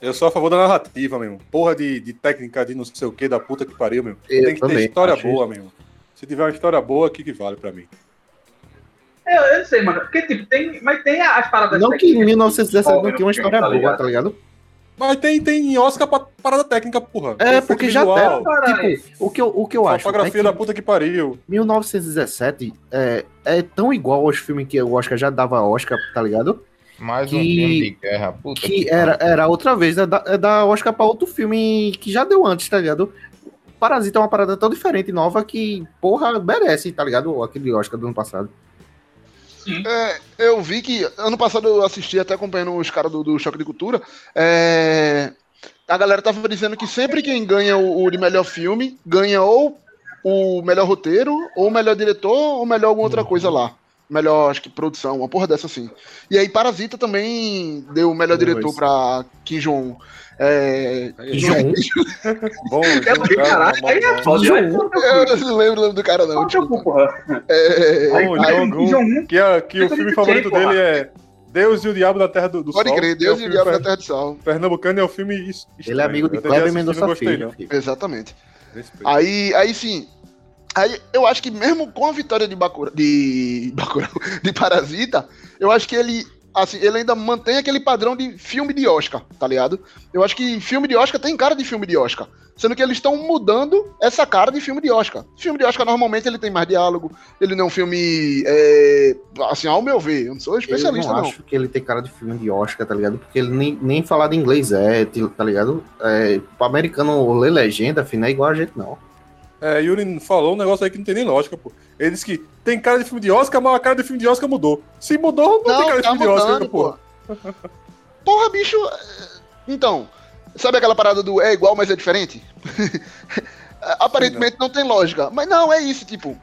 Speaker 3: Eu sou a favor da narrativa, meu. Porra de, de técnica de não sei o que, da puta que pariu, meu.
Speaker 6: Eu
Speaker 3: Tem que
Speaker 6: também,
Speaker 3: ter história
Speaker 6: acho
Speaker 3: boa, meu. Se tiver uma história boa, o que, que vale pra mim?
Speaker 2: Eu, eu não sei, mano. Porque, tipo, tem. Mas tem as paradas.
Speaker 6: Não que em
Speaker 2: técnicas
Speaker 6: 1917 não tinha uma história boa,
Speaker 2: ligado?
Speaker 6: tá ligado?
Speaker 3: Mas tem, tem Oscar pra parada técnica, porra.
Speaker 6: É, porque já
Speaker 3: visual,
Speaker 6: tem.
Speaker 2: Caralho.
Speaker 6: Tipo, o que eu, o que eu acho. é
Speaker 3: Fotografia
Speaker 6: que
Speaker 3: da puta que pariu.
Speaker 6: 1917 é, é tão igual aos filmes que o Oscar já dava Oscar, tá ligado?
Speaker 5: Mais um
Speaker 6: Que-
Speaker 5: filme de guerra, puta
Speaker 6: Que era, era outra vez, é da, é da Oscar pra outro filme que já deu antes, tá ligado? Parasita é uma parada tão diferente, nova, que, porra, merece, tá ligado? Aquele Oscar do ano passado.
Speaker 4: É, eu vi que ano passado eu assisti até acompanhando os caras do, do Choque de Cultura. é, a galera tava dizendo que sempre quem ganha o, o de melhor filme ganha ou o melhor roteiro, ou o melhor diretor, ou melhor alguma outra coisa lá. Melhor, acho que produção, uma porra dessa assim. E aí Parasita também deu o melhor diretor pra Kim Jong. É,
Speaker 6: João.
Speaker 3: Bom,
Speaker 2: É caralho, aí é foda.
Speaker 6: João.
Speaker 4: Eu não lembro o nome do cara, não.
Speaker 2: é
Speaker 4: tipo,
Speaker 2: porra.
Speaker 4: é,
Speaker 2: Aí,
Speaker 3: Bom,
Speaker 2: aí,
Speaker 3: Jong-un,
Speaker 2: Jong-un,
Speaker 3: que, é, que o filme
Speaker 2: de
Speaker 3: favorito dele é Deus e o Diabo da Terra do, do
Speaker 4: pode
Speaker 3: Sol.
Speaker 4: crer,
Speaker 3: que é
Speaker 4: Deus
Speaker 3: o
Speaker 4: e o Diabo da
Speaker 3: per-
Speaker 4: Terra de Sal.
Speaker 3: Pernambucano é um filme es- estranho.
Speaker 6: Ele é amigo de Kleber
Speaker 3: assisti, não
Speaker 6: Mendonça Filho.
Speaker 4: Exatamente.
Speaker 3: Respeito.
Speaker 4: Aí, aí sim. Aí eu acho que mesmo com a vitória de Bakura, de Bakura, de Parasita, eu acho que ele assim, ele ainda mantém aquele padrão de filme de Oscar, tá ligado? Eu acho que filme de Oscar tem cara de filme de Oscar, sendo que eles estão mudando essa cara de filme de Oscar. Filme de Oscar normalmente ele tem mais diálogo, ele não é um filme é, assim, ao meu ver, eu não sou especialista
Speaker 6: eu não,
Speaker 4: não.
Speaker 6: acho que ele tem cara de filme de Oscar, tá ligado? Porque ele nem, nem falado inglês é, tá ligado? É, o americano ler legenda, não é igual a gente, não.
Speaker 3: É, Yuri falou um negócio aí que não tem nem lógica, pô. Ele disse que tem cara de filme de Oscar, mas a cara de filme de Oscar mudou. Se mudou, não, tem cara de
Speaker 4: tá
Speaker 3: filme de Oscar,
Speaker 4: mudando,
Speaker 3: pô.
Speaker 4: pô. Porra, bicho. é, Então, sabe aquela parada do é igual, mas é diferente? Aparentemente não tem lógica. Mas não, é isso, tipo.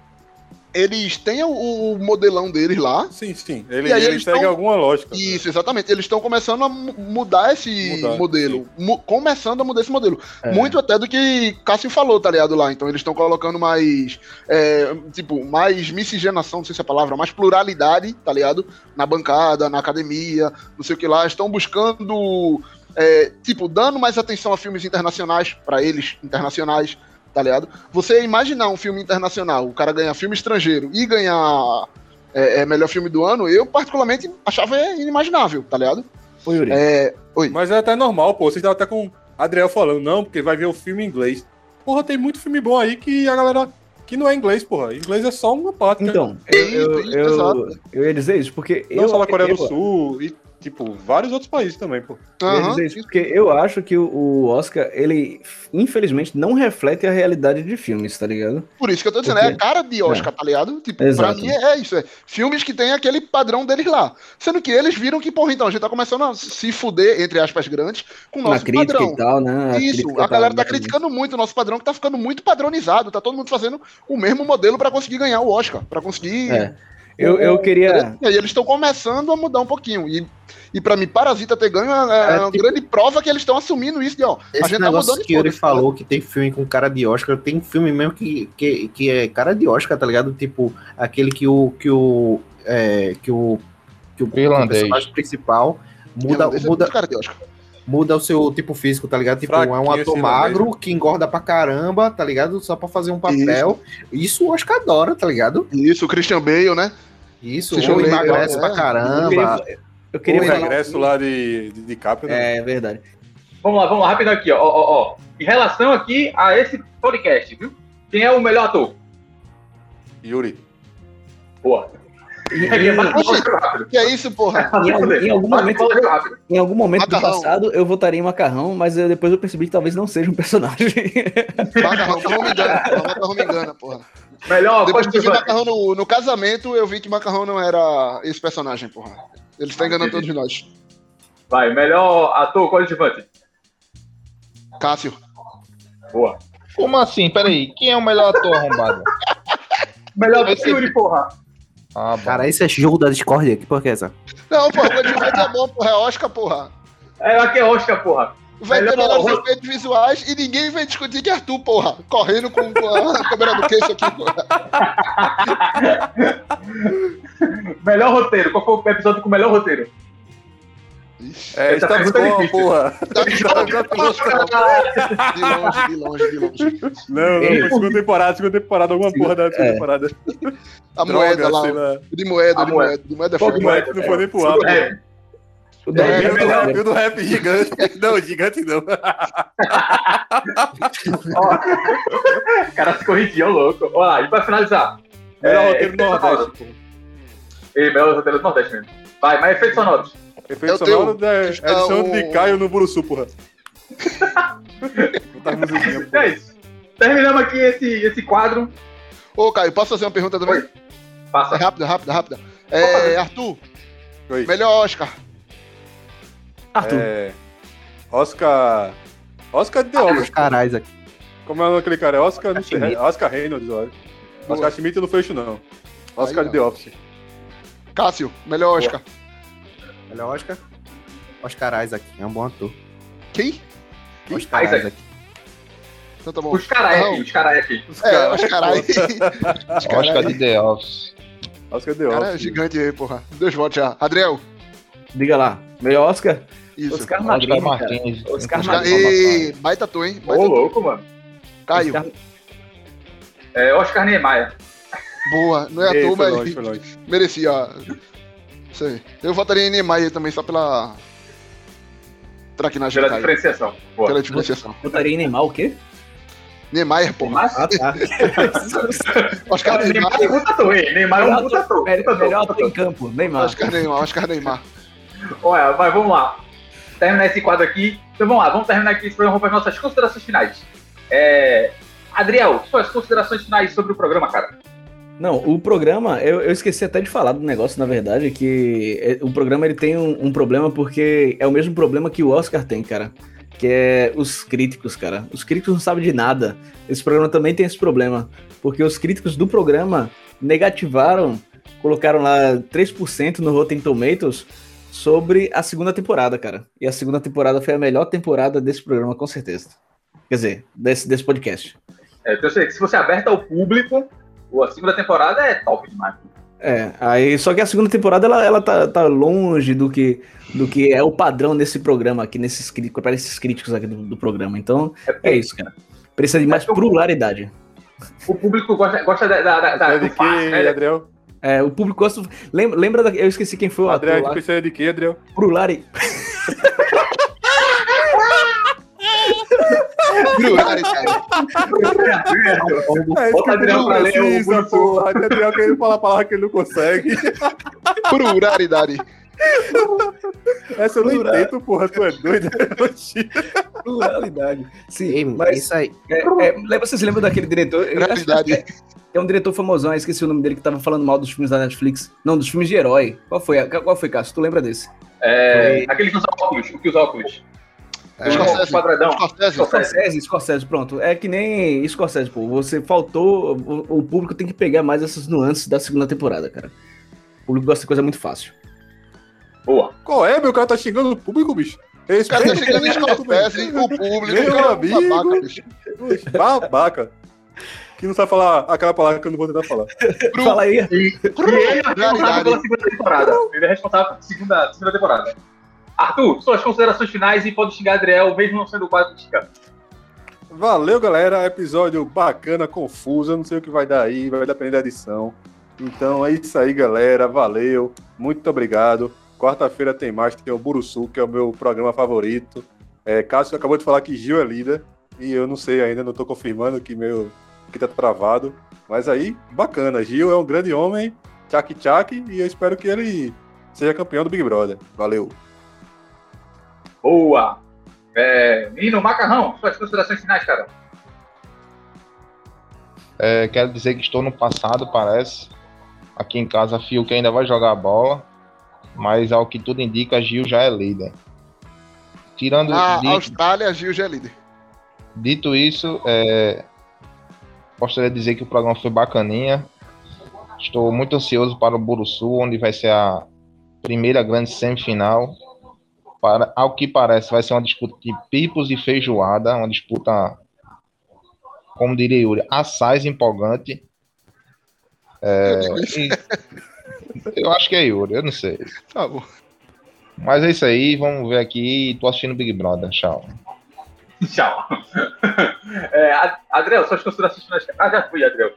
Speaker 4: Eles têm o, o modelão deles lá.
Speaker 3: Sim, sim. Ele,
Speaker 4: E aí
Speaker 3: ele
Speaker 4: eles
Speaker 3: segue
Speaker 4: tão-
Speaker 3: alguma lógica.
Speaker 4: Isso, exatamente. Eles estão começando a mu- mudar esse
Speaker 3: Mudar,
Speaker 4: modelo. Mu- começando a mudar esse modelo.
Speaker 6: É.
Speaker 4: Muito até do que Cássio falou, tá ligado? Lá. Então eles estão colocando mais. é, tipo, mais miscigenação, não sei se é a palavra, mais pluralidade, tá ligado? Na bancada, na academia, não sei o que lá. Estão buscando. é, tipo, dando mais atenção a filmes internacionais, pra eles, internacionais, tá ligado? Você imaginar um filme internacional, o cara ganhar filme estrangeiro e ganhar. É, é, melhor filme do ano, eu particularmente achava inimaginável, tá ligado?
Speaker 1: Ô, Yuri.
Speaker 4: É, oi.
Speaker 3: Mas é até normal, pô. Vocês estavam até com Adriel falando, não, porque vai ver o filme em inglês. Porra, tem muito filme bom aí que a galera. que não é inglês, porra. Inglês é só uma parte. né?
Speaker 1: Então, eu, eu, eu, eu ia dizer isso, porque
Speaker 3: Não
Speaker 1: eu.
Speaker 3: só na Coreia
Speaker 1: eu,
Speaker 3: do Sul e, tipo, vários outros países também, pô.
Speaker 1: isso, porque eu acho que o, Oscar, ele, infelizmente, não reflete a realidade de filmes, tá ligado?
Speaker 4: Por isso que eu tô dizendo,
Speaker 1: Por
Speaker 4: é a cara de Oscar, tá ligado? Tipo,
Speaker 1: Exato.
Speaker 4: pra mim é, é isso, é filmes que tem aquele padrão deles lá. Sendo que eles viram que, porra, então, a gente tá começando a se fuder, entre aspas grandes, com o
Speaker 1: Na
Speaker 4: nosso
Speaker 1: crítica
Speaker 4: padrão.
Speaker 1: e tal, né?
Speaker 4: Isso,
Speaker 1: crítica
Speaker 4: a galera tá
Speaker 1: tá-
Speaker 4: criticando muito o nosso padrão, que tá ficando muito padronizado, tá todo mundo fazendo o mesmo modelo pra conseguir ganhar o Oscar, pra conseguir...
Speaker 1: É. Eu, eu queria.
Speaker 4: E eles estão começando a mudar um pouquinho. E, e pra mim, Parasita ter ganho é, é
Speaker 6: É,
Speaker 4: uma
Speaker 6: tipo-
Speaker 4: grande prova que eles estão assumindo isso de, ó, a
Speaker 6: Esse
Speaker 4: gente tá
Speaker 6: negócio
Speaker 4: mudando
Speaker 6: que ele
Speaker 4: tá
Speaker 6: falou que tem filme com cara de Oscar, tem filme mesmo que, que, que é cara de Oscar, tá ligado? Tipo, aquele que o. que o. É, que o. Que o,
Speaker 5: Irlandês.
Speaker 6: personagem principal muda,
Speaker 4: é
Speaker 6: muda,
Speaker 4: muito cara de Oscar.
Speaker 6: Muda o seu tipo físico, tá ligado? Tipo, é um ator
Speaker 3: irlandês,
Speaker 6: magro que engorda pra caramba, tá ligado? Só pra fazer um papel. Isso, o Oscar adora, tá ligado?
Speaker 4: Isso, o Christian Bale, né?
Speaker 6: Isso,
Speaker 4: eu
Speaker 6: ou
Speaker 4: ler,
Speaker 6: emagrece
Speaker 4: é.
Speaker 6: pra
Speaker 1: Eu
Speaker 6: caramba.
Speaker 1: queria, eu queria
Speaker 3: o
Speaker 1: falar-
Speaker 3: regresso lá de, de, de né?
Speaker 1: É verdade.
Speaker 2: Vamos lá, vamos lá, rapidão aqui, ó, ó, ó, ó. Em relação aqui a esse podcast, viu? Quem é o melhor ator?
Speaker 3: Yuri.
Speaker 2: Boa.
Speaker 1: E-
Speaker 2: É, rápido.
Speaker 4: Que é isso, porra?
Speaker 1: Em algum- em algum momento-. Em algum momento do
Speaker 4: Macarrão.
Speaker 1: passado eu votaria em Macarrão, mas eu- depois eu percebi que talvez não seja um personagem.
Speaker 4: Macarrão, macarrão me engana, porra. Macarrão me engana, porra.
Speaker 2: Melhor
Speaker 4: Depois que eu vi. Macarrão no, no casamento, eu vi que Macarrão não era esse personagem, porra. Ele está enganando todos nós.
Speaker 2: Vai, melhor ator coadjuvante.
Speaker 4: Cássio.
Speaker 2: Boa.
Speaker 5: Como assim? Peraí, quem é o melhor ator arrombado?
Speaker 2: Melhor filme, porra.
Speaker 5: Ah, bom.
Speaker 6: Cara, esse é jogo da Discord. Que porra é essa?
Speaker 4: Não, pô, o coadjuvante é bom, porra. É Oscar, porra.
Speaker 2: É, aqui é Oscar, porra.
Speaker 4: Vai ter
Speaker 2: Melhor-
Speaker 4: melhores efeitos visuais e ninguém vai discutir que Arthur, porra. Correndo com, com a câmera do queixo aqui, porra.
Speaker 2: Melhor roteiro. Qual foi o episódio com o melhor roteiro?
Speaker 3: É,
Speaker 2: Essa
Speaker 3: estamos
Speaker 2: é
Speaker 3: com uma porra.
Speaker 4: De longe, de longe, de longe.
Speaker 3: Não, não,
Speaker 1: Ei,
Speaker 3: foi segunda temporada, segunda temporada, alguma porra da segunda
Speaker 1: É.
Speaker 3: temporada.
Speaker 4: A
Speaker 3: Droga,
Speaker 4: moeda lá.
Speaker 3: lá.
Speaker 4: De moeda,
Speaker 2: A
Speaker 4: de
Speaker 2: moeda.
Speaker 4: moeda. De moeda é foda.
Speaker 2: que
Speaker 3: Não, é, não foi nem pro ar,
Speaker 2: É,
Speaker 1: O
Speaker 4: É,
Speaker 3: o do
Speaker 2: melhor-
Speaker 3: rap, o do rap gigante. Não, gigante não.
Speaker 2: ó. cara se corrigiu, louco. Olha lá, e pra finalizar.
Speaker 3: Melhor
Speaker 2: É,
Speaker 3: roteiro do
Speaker 2: efeitos
Speaker 3: Nordeste.
Speaker 2: Ei, melhor roteiro do Nordeste mesmo. Vai, mas efeitos sonoros.
Speaker 3: Efeito
Speaker 4: Eu tenho-
Speaker 3: sonoro da edição
Speaker 4: um-
Speaker 3: de Caio no Buruçu, porra. Musiquinha,
Speaker 2: É
Speaker 3: porra.
Speaker 2: isso. Terminamos aqui esse, esse quadro.
Speaker 4: Ô, Caio, posso fazer uma pergunta também? É
Speaker 2: Passa.
Speaker 4: rápida, rápida, rápida. É, Arthur,
Speaker 3: Oi.
Speaker 4: melhor Oscar.
Speaker 1: Arthur.
Speaker 3: É, Oscar. Oscar de The
Speaker 6: Os
Speaker 3: Office.
Speaker 6: carais aqui.
Speaker 3: Como é o nome daquele cara? É Oscar, não sei.
Speaker 1: Schmidt.
Speaker 3: Oscar Reynolds, olha.
Speaker 4: Boa.
Speaker 3: Oscar Schmidt eu não fecho, não. Oscar
Speaker 4: Aí,
Speaker 3: de The Office.
Speaker 4: Cássio, melhor Oscar.
Speaker 6: Melhor Oscar. Oscar Isaac. É um bom ator.
Speaker 4: Quem?
Speaker 6: Oscar
Speaker 2: Isaac.
Speaker 6: Isaac.
Speaker 4: Então tá bom.
Speaker 2: Os aqui, os caras aqui.
Speaker 3: Os
Speaker 4: É,
Speaker 3: caras-
Speaker 4: Oscar Isaac.
Speaker 5: Oscar
Speaker 4: Oscar
Speaker 5: de The Office.
Speaker 3: Oscar de The
Speaker 4: Cara, é
Speaker 3: Office.
Speaker 4: gigante aí, porra. Dois votos já. Adriel,
Speaker 1: Diga lá. Melhor Oscar?
Speaker 4: isso.
Speaker 1: Oscar
Speaker 5: Oscar
Speaker 1: Martins.
Speaker 5: Martins.
Speaker 1: Oscar. Martins.
Speaker 4: Ei, baita tu, hein?
Speaker 2: Ô,
Speaker 4: Baita tu.
Speaker 2: louco, mano.
Speaker 4: Caio,
Speaker 1: Oscar-
Speaker 2: É Oscar Niemeyer.
Speaker 4: boa. Não é ator,
Speaker 3: foi
Speaker 4: mas
Speaker 3: longe, foi longe.
Speaker 4: merecia. Isso aí. Eu votaria em Niemeyer também, só pela... Traquinagem
Speaker 2: Pela diferenciação. Boa.
Speaker 4: Pela diferenciação.
Speaker 1: Botaria em Neymar o quê?
Speaker 4: Niemeyer, porra.
Speaker 2: Mas,
Speaker 1: Ah, tá.
Speaker 4: Oscar
Speaker 2: Neymar
Speaker 4: Neymar.
Speaker 2: é um hein? Neymar é um puta ator.
Speaker 1: Melhor,
Speaker 2: ator,
Speaker 1: em campo, Neymar.
Speaker 4: Oscar Neymar, Oscar Neymar.
Speaker 2: Olha, mas vamos lá. Terminar esse quadro aqui. Então vamos lá, vamos terminar aqui esse programa com as nossas considerações finais. É... Adriel, suas considerações finais sobre o programa, cara.
Speaker 1: Não, o programa, eu, eu esqueci até de falar do negócio, na verdade, que é- o programa ele tem um, um problema porque é o mesmo problema que o Oscar tem, cara. Que é os críticos, cara. Os críticos não sabem de nada. Esse programa também tem esse problema. Porque os críticos do programa negativaram, colocaram lá 3% no Rotten Tomatoes sobre a segunda temporada, cara. E a segunda temporada foi a melhor temporada desse programa, com certeza. Quer dizer, desse, desse podcast.
Speaker 2: É, eu sei que se você é aberto ao público, a segunda temporada é top demais.
Speaker 1: É, aí, só que a segunda temporada ela, ela tá, tá longe do que, do que é o padrão nesse programa aqui, nesses críticos, para esses críticos aqui do, do programa. Então, é isso, cara. Precisa de mais pluralidade.
Speaker 2: O público gosta, gosta da, da, da, do fácil, né?
Speaker 3: Adriel?
Speaker 1: É, o público gosta. Lembra, lembra da, eu esqueci quem foi o
Speaker 3: Adriel,
Speaker 1: ator lá.
Speaker 3: precisa de quê, Adriel?
Speaker 1: Plurali,
Speaker 4: Pluralidade.
Speaker 3: É,
Speaker 2: Bota Adriel pra ler o
Speaker 3: porra. Adriel querendo falar a palavra que ele não consegue.
Speaker 4: Pluralidade.
Speaker 3: Essa eu não
Speaker 1: Plural.
Speaker 3: entendo, porra. Tu é doido?
Speaker 1: pluralidade. Sim,
Speaker 6: Ei,
Speaker 1: mas
Speaker 6: isso aí.
Speaker 1: é, é, lembra- você se lembra daquele diretor?
Speaker 4: Pluralidade.
Speaker 1: É um diretor famosão, eu esqueci o nome dele, que tava falando mal dos filmes da Netflix. Não, dos filmes de herói. Qual foi, qual foi Cássio? Tu lembra desse?
Speaker 2: É,
Speaker 1: Foi-
Speaker 2: aquele que usa óculos, o que usa óculos.
Speaker 6: É,
Speaker 2: o
Speaker 4: Scorsese.
Speaker 2: quadradão.
Speaker 4: Scorsese.
Speaker 2: Scorsese.
Speaker 1: Scorsese, pronto. É que nem Scorsese, pô. Você faltou. O, o público tem que pegar mais essas nuances da segunda temporada, cara. O público gosta de coisa muito fácil.
Speaker 2: Boa.
Speaker 3: Qual é, meu cara? Tá xingando o público, bicho?
Speaker 4: O cara tá chegando em Scorsese, o público,
Speaker 3: Meu
Speaker 4: o cara
Speaker 3: amigo.
Speaker 4: babaca, bicho.
Speaker 3: Babaca. Que não sabe falar aquela palavra que eu não vou tentar falar.
Speaker 1: Fala aí.
Speaker 2: E, e ele é responsável pela segunda temporada. Ele é responsável pela segunda, segunda temporada. Arthur, suas considerações finais e pode xingar Adriel, mesmo não sendo o quadro que xinga.
Speaker 3: Valeu, galera. Episódio bacana, confuso. Não sei o que vai dar aí, vai depender da edição. Então é isso aí, galera. Valeu. Muito obrigado. Quarta-feira tem mais, tem o Buruçu, que é o meu programa favorito. É, Cássio acabou de falar que Gil é líder. E eu não sei ainda, não tô confirmando que meu que tá travado. Mas aí, bacana. Gil é um grande homem, tchac tchac, e eu espero que ele seja campeão do Big Brother. Valeu.
Speaker 2: Boa. É, Nino Macarrão, suas considerações finais, cara.
Speaker 5: É, quero dizer que estou no passado, parece. Aqui em casa, Fiuk ainda vai jogar a bola. Mas ao que tudo indica, Gil já é líder. Tirando
Speaker 4: A
Speaker 5: di-
Speaker 4: Austrália, Gil já é líder.
Speaker 5: dito isso, é, gostaria de dizer que o programa foi bacaninha. Estou muito ansioso para o Buruçu, onde vai ser a primeira grande semifinal. Para, ao que parece, vai ser uma disputa de pipos e feijoada, uma disputa, como diria Yuri, assaz empolgante. É, e- eu acho que é Yuri, eu não sei.
Speaker 4: Tá bom.
Speaker 5: Mas é isso aí, vamos ver aqui. Tô assistindo Big Brother, tchau.
Speaker 2: Tchau. É, Ad- Adriel, suas considerações finais. Ah, já fui, Adriel.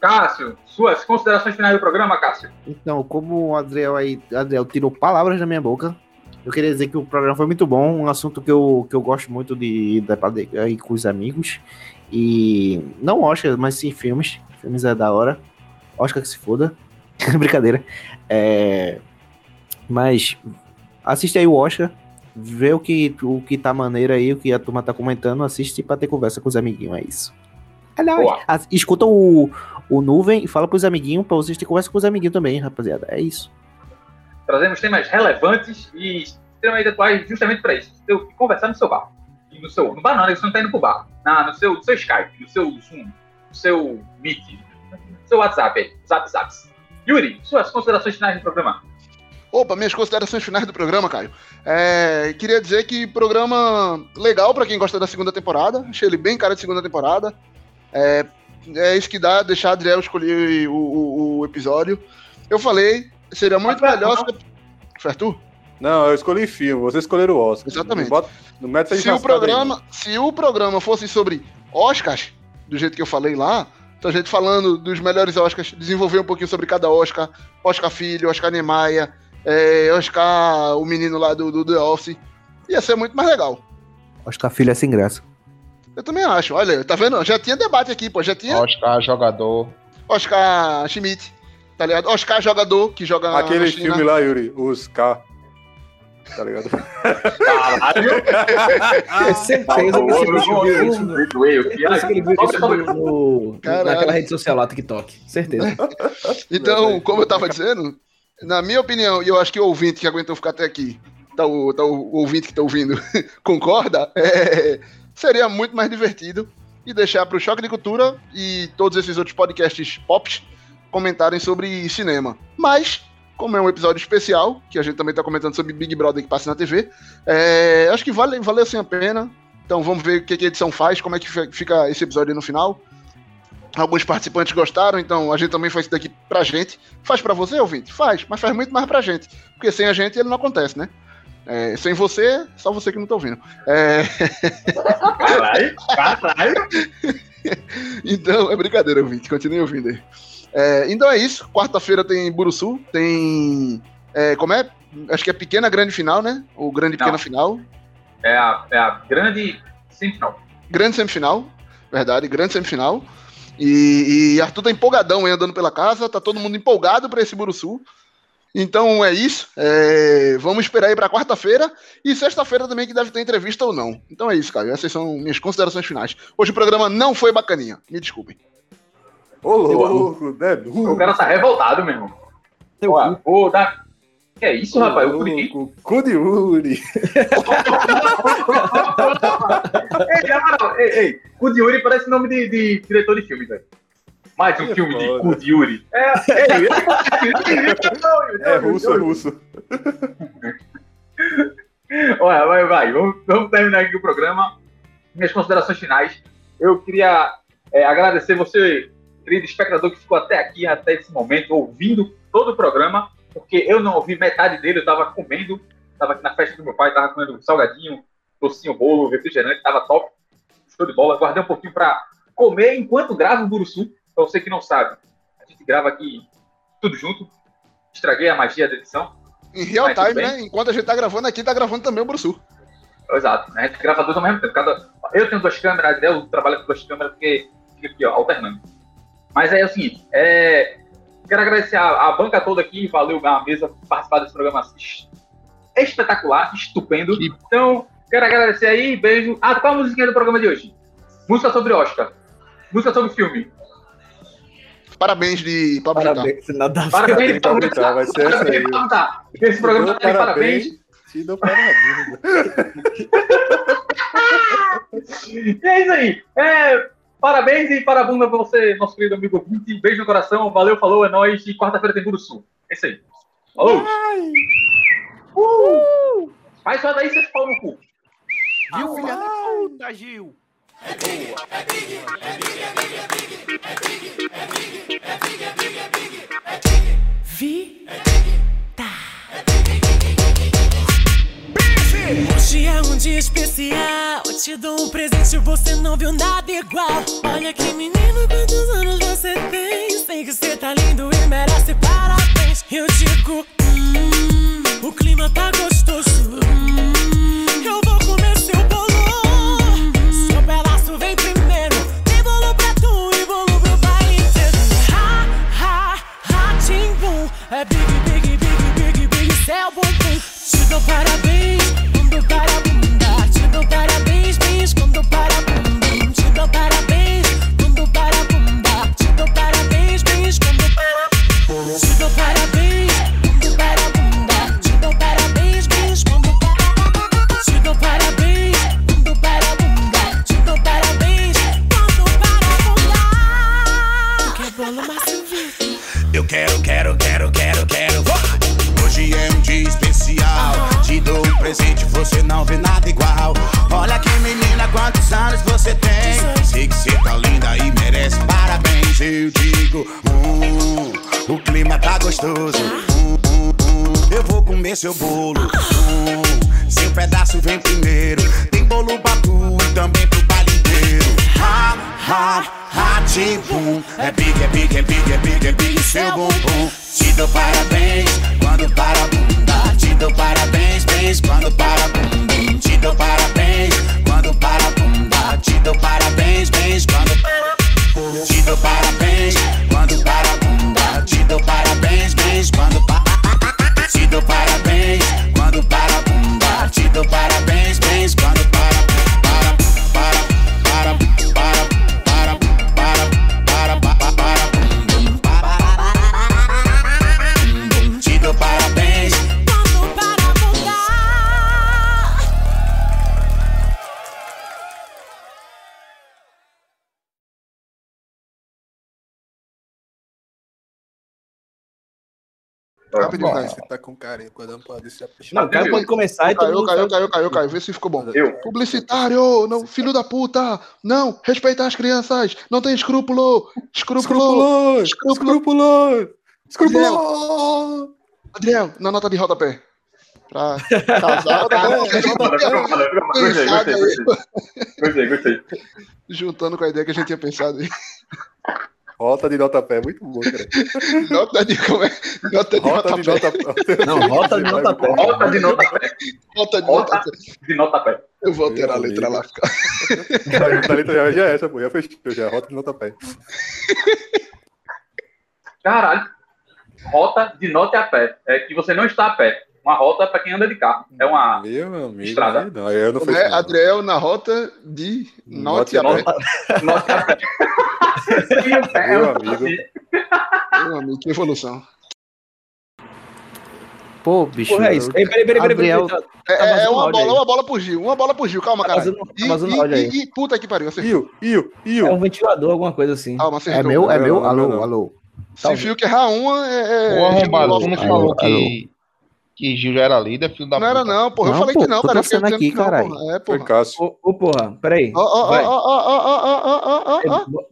Speaker 2: Cássio, suas considerações finais do programa, Cássio.
Speaker 6: Então, como o Adriel aí, Adriel tirou palavras da minha boca, eu queria dizer que o programa foi muito bom, um assunto que eu, que eu gosto muito de debater aí com os amigos. E não Oscar, mas sim filmes. Filmes é da hora. Oscar que se foda. Brincadeira. É, mas assiste aí o Oscar, vê o que, o que tá maneiro aí, o que a turma tá comentando, assiste pra ter conversa com os amiguinhos, é isso. Aliás, escuta o, o Nuvem e fala pros amiguinhos pra vocês terem conversa com os amiguinhos também, rapaziada. É isso.
Speaker 2: Trazemos temas relevantes e extremamente atuais justamente para isso. Você tem que conversar no seu bar. E no seu, no bar não, né? você não está indo pro bar. Na, no, seu, no seu Skype, no seu Zoom, no seu Meet, no seu WhatsApp, aí, Zap. Yuri, suas considerações finais do programa.
Speaker 4: Opa, minhas considerações finais do programa, Caio. É, queria dizer que programa legal pra quem gosta da segunda temporada. Achei ele bem cara de segunda temporada. É, é isso que dá, deixar Adriel escolher o, o- o episódio. Eu falei, seria muito
Speaker 2: Mas,
Speaker 4: melhor
Speaker 2: não.
Speaker 4: se. Foi Arthur?
Speaker 3: Não, eu escolhi filme, vocês escolheram o Oscar.
Speaker 4: Exatamente.
Speaker 3: Bota, não mete
Speaker 4: Se o,
Speaker 3: aí,
Speaker 4: programa, se o programa fosse sobre Oscars, do jeito que eu falei lá, então a gente falando dos melhores Oscars, desenvolver um pouquinho sobre cada Oscar, Oscar Filho, Oscar Niemeyer, é, Oscar, o menino lá do, do The Office, ia ser muito mais legal.
Speaker 6: Oscar Filho é sem graça.
Speaker 4: Eu também acho. Olha, tá vendo? Já tinha debate aqui, pô. Já tinha
Speaker 5: Oscar, jogador.
Speaker 4: Oscar Schmidt, tá ligado? Oscar jogador, que joga na-
Speaker 3: Aquele filme lá, Yuri, os K. Tá ligado?
Speaker 2: Caralho,
Speaker 1: É certeza que esse bicho viu isso. no-
Speaker 4: Caralho.
Speaker 1: naquela rede social lá, TikTok. Certeza.
Speaker 4: Então, como eu tava dizendo, na minha opinião, e eu acho que o ouvinte que aguentou ficar até aqui, tá o, tá o ouvinte que tá ouvindo, concorda, é, seria muito mais divertido e deixar pro Choque de Cultura e todos esses outros podcasts pops comentarem sobre cinema. Mas, como é um episódio especial, que a gente também tá comentando sobre Big Brother que passa na TV, é, acho que vale, valeu assim a pena. Então vamos ver o que, que a edição faz, como é que fi- fica esse episódio aí no final. Alguns participantes gostaram, então a gente também faz isso daqui pra gente. Faz pra você, ouvinte? Faz, mas faz muito mais pra gente. Porque sem a gente ele não acontece, né? É, sem você, só você que não tá ouvindo. É,
Speaker 2: Caralho, caralho.
Speaker 4: então, é brincadeira, ouvinte. Continue ouvindo aí. É, então é isso. Quarta-feira tem Buruçu, tem. é, como é? Acho que é pequena grande final, né? Ou grande pequena final.
Speaker 2: É a, é a grande semifinal.
Speaker 4: Grande semifinal, verdade, grande semifinal. E, e Arthur tá empolgadão aí andando pela casa, tá todo mundo empolgado pra esse Buruçu. Então é isso. é, vamos esperar aí pra quarta-feira e sexta-feira também que deve ter entrevista ou não. Então é isso, cara. Essas são minhas considerações finais. Hoje o programa não foi bacaninha. Me desculpem.
Speaker 3: Ô, louco, né?
Speaker 2: O cara tá revoltado, meu irmão.
Speaker 1: Cu.
Speaker 2: vou dar. Que é isso, rapaz? O Curitiba.
Speaker 3: louco, cu de Yuri.
Speaker 2: Ei, na moral, ei, ei. Cu de Yuri parece nome de, de diretor de filme, velho. Mais um
Speaker 3: Que
Speaker 2: filme de
Speaker 3: foda.
Speaker 2: Cu de Yuri. É, ei, ei,
Speaker 3: É russo, é russo.
Speaker 2: Olha, vai, vai. Vamos, vamos terminar aqui o programa. Minhas considerações finais. Eu queria é, agradecer você, querido espectador, que ficou até aqui, até esse momento, ouvindo todo o programa, porque eu não ouvi metade dele, eu estava comendo, estava aqui na festa do meu pai, estava comendo salgadinho, docinho, bolo, refrigerante, estava top, show de bola. Guardei um pouquinho para comer enquanto gravo o Buruçu. Para você que não sabe, a gente grava aqui tudo junto. Estraguei a magia da edição.
Speaker 4: Em real time, né? Enquanto a gente tá gravando aqui, tá gravando também o Brusu.
Speaker 2: Exato. A gente grava dois ao mesmo tempo. Cada... Eu tenho duas câmeras, eu trabalho com duas câmeras porque fica aqui, ó, alternando. Mas aí é o seguinte, é... quero agradecer a, a banca toda aqui, valeu a mesa por participar desse programa es- espetacular, estupendo.
Speaker 5: Que-
Speaker 2: Então, quero agradecer aí, beijo. Ah, qual a musiquinha do programa de hoje? Música sobre Oscar. Música sobre filme.
Speaker 4: Parabéns de Pablo Vittar.
Speaker 1: Parabéns, nada.
Speaker 2: Parabéns,
Speaker 3: Pablo Vittar, vai ser essa aí.
Speaker 2: Pablo. Esse programa tá de parabéns.
Speaker 3: Te dou parabéns.
Speaker 2: E é isso aí. É, parabéns e parabunda pra você, nosso querido amigo ouvinte. Beijo no coração, valeu, falou, é nóis. E quarta-feira tem Buru Sul. É isso aí. Falou! Uh! Faz só daí, vocês falam no cu.
Speaker 7: Viu, filha da puta, Gil?
Speaker 8: Hoje é um dia especial. Eu te dou um presente, você não viu nada igual. Olha que menino, quantos anos você tem? Sei que você tá lindo e merece parabéns. Eu digo, hum, o clima tá gostoso. Hum, eu vou
Speaker 7: Tá
Speaker 3: com carinho quando pode se
Speaker 1: Não, o cara pode começar e
Speaker 4: Caiu, caiu, caiu, caiu, caiu. Vê se ficou bom.
Speaker 2: Eu.
Speaker 4: Publicitário, não, filho da puta! Não, respeitar as crianças! Não tem escrúpulo! Escrúpulo! Escrúpulo!
Speaker 3: Escrupuloso!
Speaker 4: Adriel, na nota de rodapé. Pra casar,
Speaker 2: Gostei, gostei, gostei. Gostei, gostei.
Speaker 4: juntando com a ideia que a gente tinha pensado aí.
Speaker 3: Rota de nota pé, muito bom, cara.
Speaker 4: Nota de como é? Nota de
Speaker 3: Rota de
Speaker 4: rodapé.
Speaker 3: nota pé.
Speaker 1: Não, rota de nota pé.
Speaker 2: Volta de nota pé.
Speaker 4: Nota de nota
Speaker 2: de nota pé.
Speaker 4: Eu vou ter a letra lá.
Speaker 3: A letra já, já é essa, pô. Já fechou, já. Rota de nota pé.
Speaker 2: Caralho. Rota de nota a pé. É que você não está a pé. Uma rota para quem anda de carro. É uma.
Speaker 3: Meu amigo.
Speaker 2: Estrada.
Speaker 3: Não, eu não fiz
Speaker 4: é? Adriel na rota de Norte
Speaker 3: Norte
Speaker 4: a pé.
Speaker 2: Nota a pé. E o é
Speaker 3: Meu amigo.
Speaker 4: Meu amigo, que evolução.
Speaker 6: Pô, bicho.
Speaker 1: Porra, é isso. Ei, peraí, peraí, peraí.
Speaker 6: Gabriel-
Speaker 1: peraí, tá-
Speaker 4: É,
Speaker 1: Tá
Speaker 4: é
Speaker 1: vazando
Speaker 4: uma bola,
Speaker 1: aí.
Speaker 4: uma bola pro Gil. Uma bola pro Gil. Calma,
Speaker 1: Tá
Speaker 4: cara.
Speaker 1: tá
Speaker 4: E,
Speaker 1: vazando
Speaker 4: e- e- e puta que pariu. Acertou.
Speaker 3: Iu, Iu,
Speaker 1: É
Speaker 3: Iu.
Speaker 1: um ventilador, alguma coisa assim.
Speaker 4: Calma, acertou.
Speaker 6: É meu? É meu?
Speaker 3: não,
Speaker 6: Alô,
Speaker 3: não.
Speaker 6: alô.
Speaker 4: Se viu que errar uma, é. é
Speaker 5: Ô, arrombado,
Speaker 4: Lopes.
Speaker 5: falou
Speaker 6: Alô,
Speaker 5: que, que Gil já era líder, filho da
Speaker 4: Não era
Speaker 5: puta?
Speaker 4: não, porra. Eu
Speaker 6: Não,
Speaker 4: falei
Speaker 6: pô,
Speaker 4: que não,
Speaker 6: tô
Speaker 4: cara. Eu fiquei dizendo
Speaker 6: aqui,
Speaker 4: que não,
Speaker 6: caralho.
Speaker 4: porra. É,
Speaker 3: Foi
Speaker 4: porra.
Speaker 3: Cássio.
Speaker 1: Ô, ô, porra, peraí.
Speaker 4: Ó, ó, ó,
Speaker 1: Vai.
Speaker 4: ó, ó, ó, ó, ó,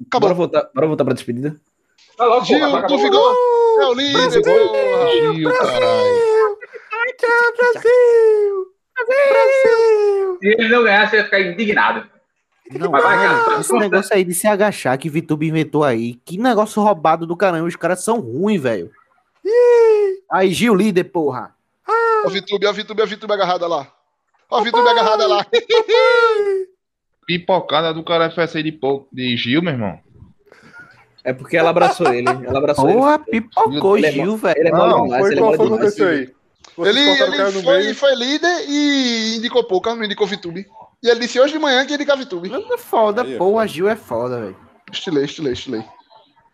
Speaker 4: Acabou.
Speaker 1: Bora voltar, bora voltar pra despedida.
Speaker 2: Tá logo,
Speaker 4: Gil,
Speaker 2: porra,
Speaker 4: tu ficou. É o líder, porra.
Speaker 5: Gil, caralho.
Speaker 2: Se ele não ganhar, você vai ficar indignado.
Speaker 6: Não,
Speaker 2: cara.
Speaker 6: esse negócio aí de se agachar que Vitube inventou aí. Que negócio roubado do caramba. Os caras são ruins, velho. Aí, Gil, líder, porra.
Speaker 4: Ó, a Vitube, ó, a Vitube, ó, a Vitube agarrada lá. Ó, a Vitube agarrada lá.
Speaker 5: Pipocada do cara FSI de, pou- de Gil, meu irmão.
Speaker 1: É porque ela abraçou ele. Ela abraçou
Speaker 6: Porra,
Speaker 1: ele.
Speaker 6: pipocou,
Speaker 1: Ele é
Speaker 6: Gil,
Speaker 1: Ele
Speaker 6: velho.
Speaker 1: é
Speaker 3: Não,
Speaker 1: demais,
Speaker 3: foi
Speaker 1: ele é
Speaker 3: o aconteceu aí?
Speaker 4: Ele,
Speaker 3: o
Speaker 4: ele foi, foi líder e indicou pouca, não indicou Vitube. E ele disse hoje de manhã que ia indicar Vitube.
Speaker 6: É foda,
Speaker 3: Aí é
Speaker 6: porra.
Speaker 3: foda.
Speaker 6: Gil é foda, velho.
Speaker 4: Estilei, estilei, estilei.